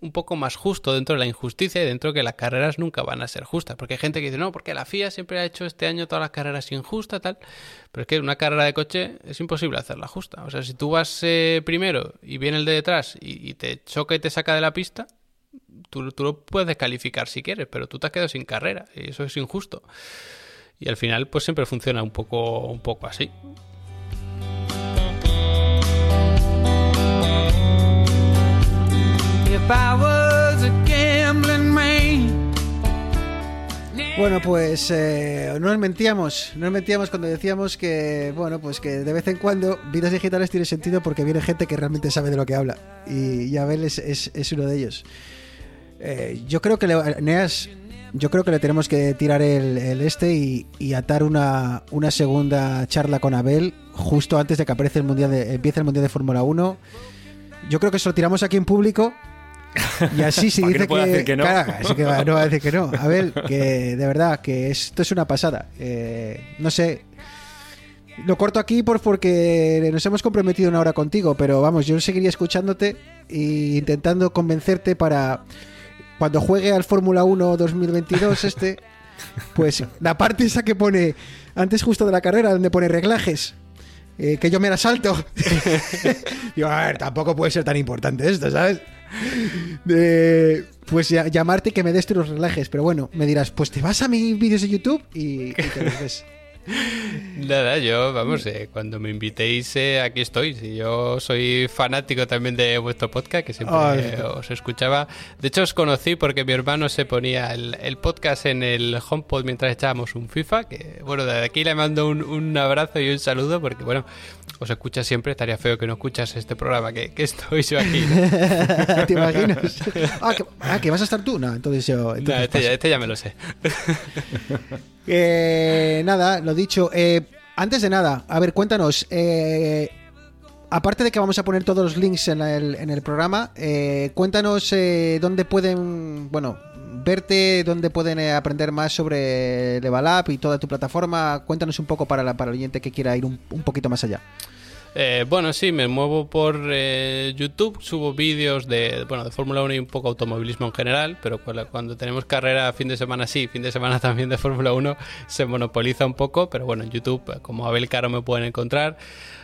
un poco más justo dentro de la injusticia y dentro de que las carreras nunca van a ser justas. Porque hay gente que dice, no, porque la FIA siempre ha hecho este año todas las carreras injustas, tal. Pero es que una carrera de coche es imposible hacerla justa. O sea, si tú vas eh, primero y viene el de detrás y, te choca y te saca de la pista, tú, tú lo puedes descalificar si quieres, pero tú te has quedado sin carrera y eso es injusto. Y al final, pues siempre funciona un poco, un poco así. Bueno, pues eh, no nos mentíamos, no nos mentíamos cuando decíamos que, bueno, pues que de vez en cuando vidas digitales tiene sentido porque viene gente que realmente sabe de lo que habla. Y, Abel es, es, uno de ellos. Eh, yo creo que, le, Neas, yo creo que le tenemos que tirar el, este y, atar una, una, segunda charla con Abel justo antes de que aparece el mundial de, empiece el Mundial de Fórmula 1. Yo creo que se lo tiramos aquí en público y así se dice que, que, no. así que no va a decir que no. A ver, que de verdad, que esto es una pasada. Eh, no sé. Lo corto aquí por, porque nos hemos comprometido una hora contigo, pero vamos, yo seguiría escuchándote e intentando convencerte para cuando juegue al Fórmula 1 2022 este, pues la parte esa que pone antes justo de la carrera, donde pone reglajes, eh, que yo me la salto. Digo, a ver, tampoco puede ser tan importante esto, ¿sabes? de pues llamarte que me des los relajes. Pero bueno, me dirás, pues te vas a mis vídeos de YouTube y, te los ves. Nada, yo, vamos, eh, cuando me invitéis, eh, aquí estoy. Si yo soy fanático también de vuestro podcast, que siempre os escuchaba. De hecho, os conocí porque mi hermano se ponía el, podcast en el HomePod mientras echábamos un FIFA. Que, bueno, desde aquí le mando un, un abrazo y un saludo porque, bueno, os escucha siempre, estaría feo que no escuchas este programa, que, estoy yo aquí. ¿Te imaginas? Ah, ah que, vas a estar tú. No, entonces yo. este, ya, este, ya, me lo sé. eh, nada, lo dicho. Eh, antes de nada, a ver, cuéntanos. Eh, aparte de que vamos a poner todos los links en el, en el programa, eh, cuéntanos dónde pueden. Bueno, verte, dónde pueden eh, aprender más sobre Level Up y toda tu plataforma. Cuéntanos un poco para, la, para el oyente que quiera ir un, poquito más allá. Eh, bueno, sí, me muevo por eh, YouTube, subo vídeos de, bueno, de Fórmula 1 y un poco automovilismo en general, pero cuando tenemos carrera fin de semana sí, fin de semana también de Fórmula 1, se monopoliza un poco, pero bueno, en YouTube, como Abel Caro me pueden encontrar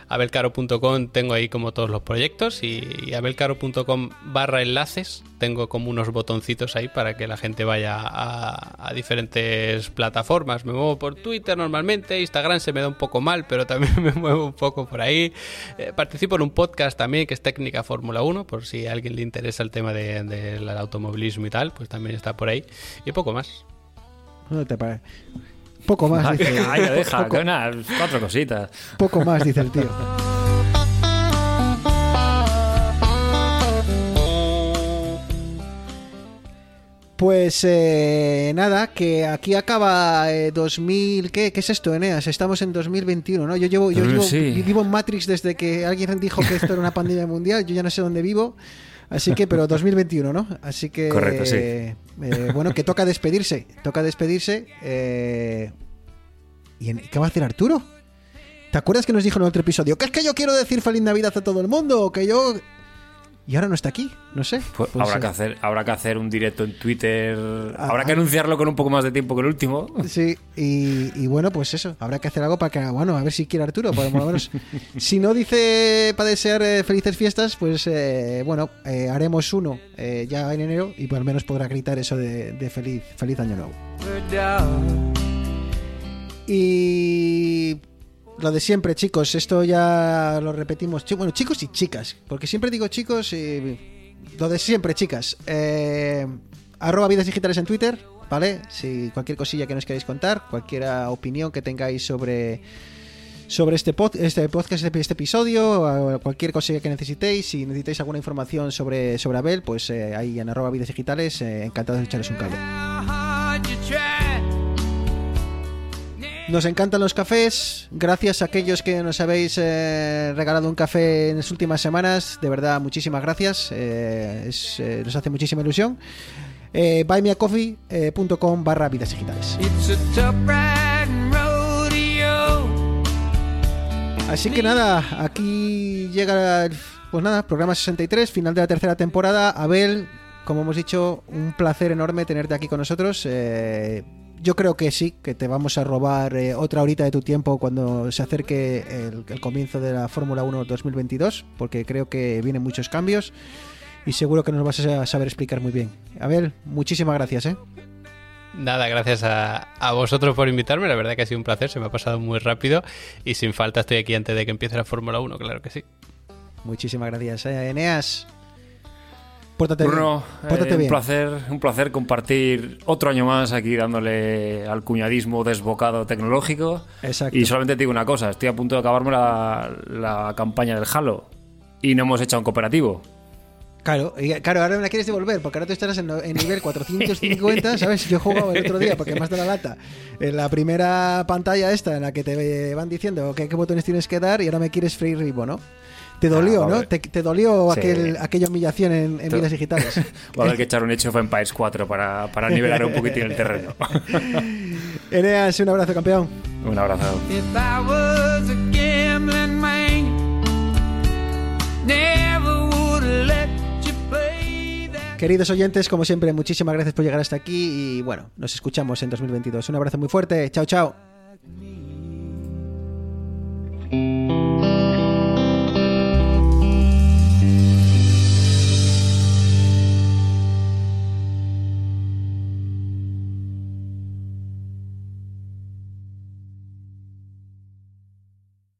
abelcaro.com tengo ahí como todos los proyectos y, abelcaro.com barra enlaces tengo como unos botoncitos ahí para que la gente vaya a, diferentes plataformas. Me muevo por Twitter normalmente, Instagram se me da un poco mal, pero también me muevo un poco por ahí. Eh, participo en un podcast también que es Técnica Fórmula 1, por si a alguien le interesa el tema del automovilismo y tal, pues también está por ahí. Y poco más. ¿Dónde te parece? Poco más, dice. Ay, deja, cuatro cositas. Poco más, dice el tío. Pues eh, nada, que aquí acaba 2000. Eh, ¿qué, ¿Qué es esto, Eneas? Estamos en 2021, ¿no? Yo llevo, yo vivo en Matrix desde que alguien dijo que esto era una pandemia mundial. Yo ya no sé dónde vivo. Así que, pero 2021, ¿no? Así que. Correcto, sí. Eh, bueno, que toca despedirse. Toca despedirse. Eh, ¿Y qué va a hacer Arturo? ¿Te acuerdas que nos dijo en otro episodio? Que es que yo quiero decir feliz Navidad a todo el mundo, que yo y ahora no está aquí, no sé. Pues habrá, que hacer, habrá que hacer un directo en Twitter. Ah, habrá que ah. anunciarlo con un poco más de tiempo que el último. Sí, y, bueno, pues eso. Habrá que hacer algo para que, bueno, a ver si quiere Arturo. Por lo menos, si no dice para desear eh, felices fiestas, pues eh, bueno, eh, haremos uno ya en enero y por lo menos podrá gritar eso de, de feliz, feliz año nuevo. Y lo de siempre, chicos, esto ya lo repetimos. Bueno, chicos y chicas, porque siempre digo chicos y lo de siempre, chicas. Eh, arroba vidas digitales en Twitter, ¿vale? Si cualquier cosilla que nos queráis contar, cualquier opinión que tengáis sobre sobre este, este podcast, este, este, episodio, cualquier cosilla que necesitéis, si necesitáis alguna información sobre, sobre Abel, pues eh, ahí en arroba vidas digitales, eh, encantado de echaros un cable. Nos encantan los cafés. Gracias a aquellos que nos habéis eh, regalado un café en las últimas semanas. De verdad, muchísimas gracias. Eh, es, eh, nos hace muchísima ilusión. Buymeacoffee.com barra vidas digitales. Así que nada, aquí llega el, pues nada, programa 63, final de la tercera temporada. Abel, como hemos dicho, un placer enorme tenerte aquí con nosotros. Eh, yo creo que sí, que te vamos a robar eh, otra horita de tu tiempo cuando se acerque el, el comienzo de la Fórmula 1 2022, porque creo que vienen muchos cambios y seguro que nos vas a saber explicar muy bien. Abel, muchísimas gracias, ¿eh? Nada, gracias a, a vosotros por invitarme. La verdad que ha sido un placer, se me ha pasado muy rápido y sin falta estoy aquí antes de que empiece la Fórmula 1, claro que sí. Muchísimas gracias, eh, Eneas. Pórtate Bruno, bien. Pórtate eh, un placer, un placer compartir otro año más aquí dándole al cuñadismo desbocado tecnológico. Exacto. Y solamente te digo una cosa, estoy a punto de acabarme la, la campaña del Halo y no hemos hecho un cooperativo. Claro, y, claro, ahora me la quieres devolver, porque ahora tú estarás en, en nivel 450, ¿sabes? Yo he jugado el otro día, porque más de la lata, en la primera pantalla esta, en la que te van diciendo qué, qué botones tienes que dar, y ahora me quieres freír ribo, ¿no? Te dolió, Ah, ¿no? Te, te dolió Sí. aquel, aquella humillación en, en vidas digitales. Va a haber que echar un hecho of Empires 4 para, para nivelar un poquitín el terreno. Eneas, un abrazo, campeón. un abrazo. If I was a gambling man, never would let you play that. Queridos oyentes, como siempre, muchísimas gracias por llegar hasta aquí, y bueno, nos escuchamos en 2022. Un abrazo muy fuerte, chao, chao.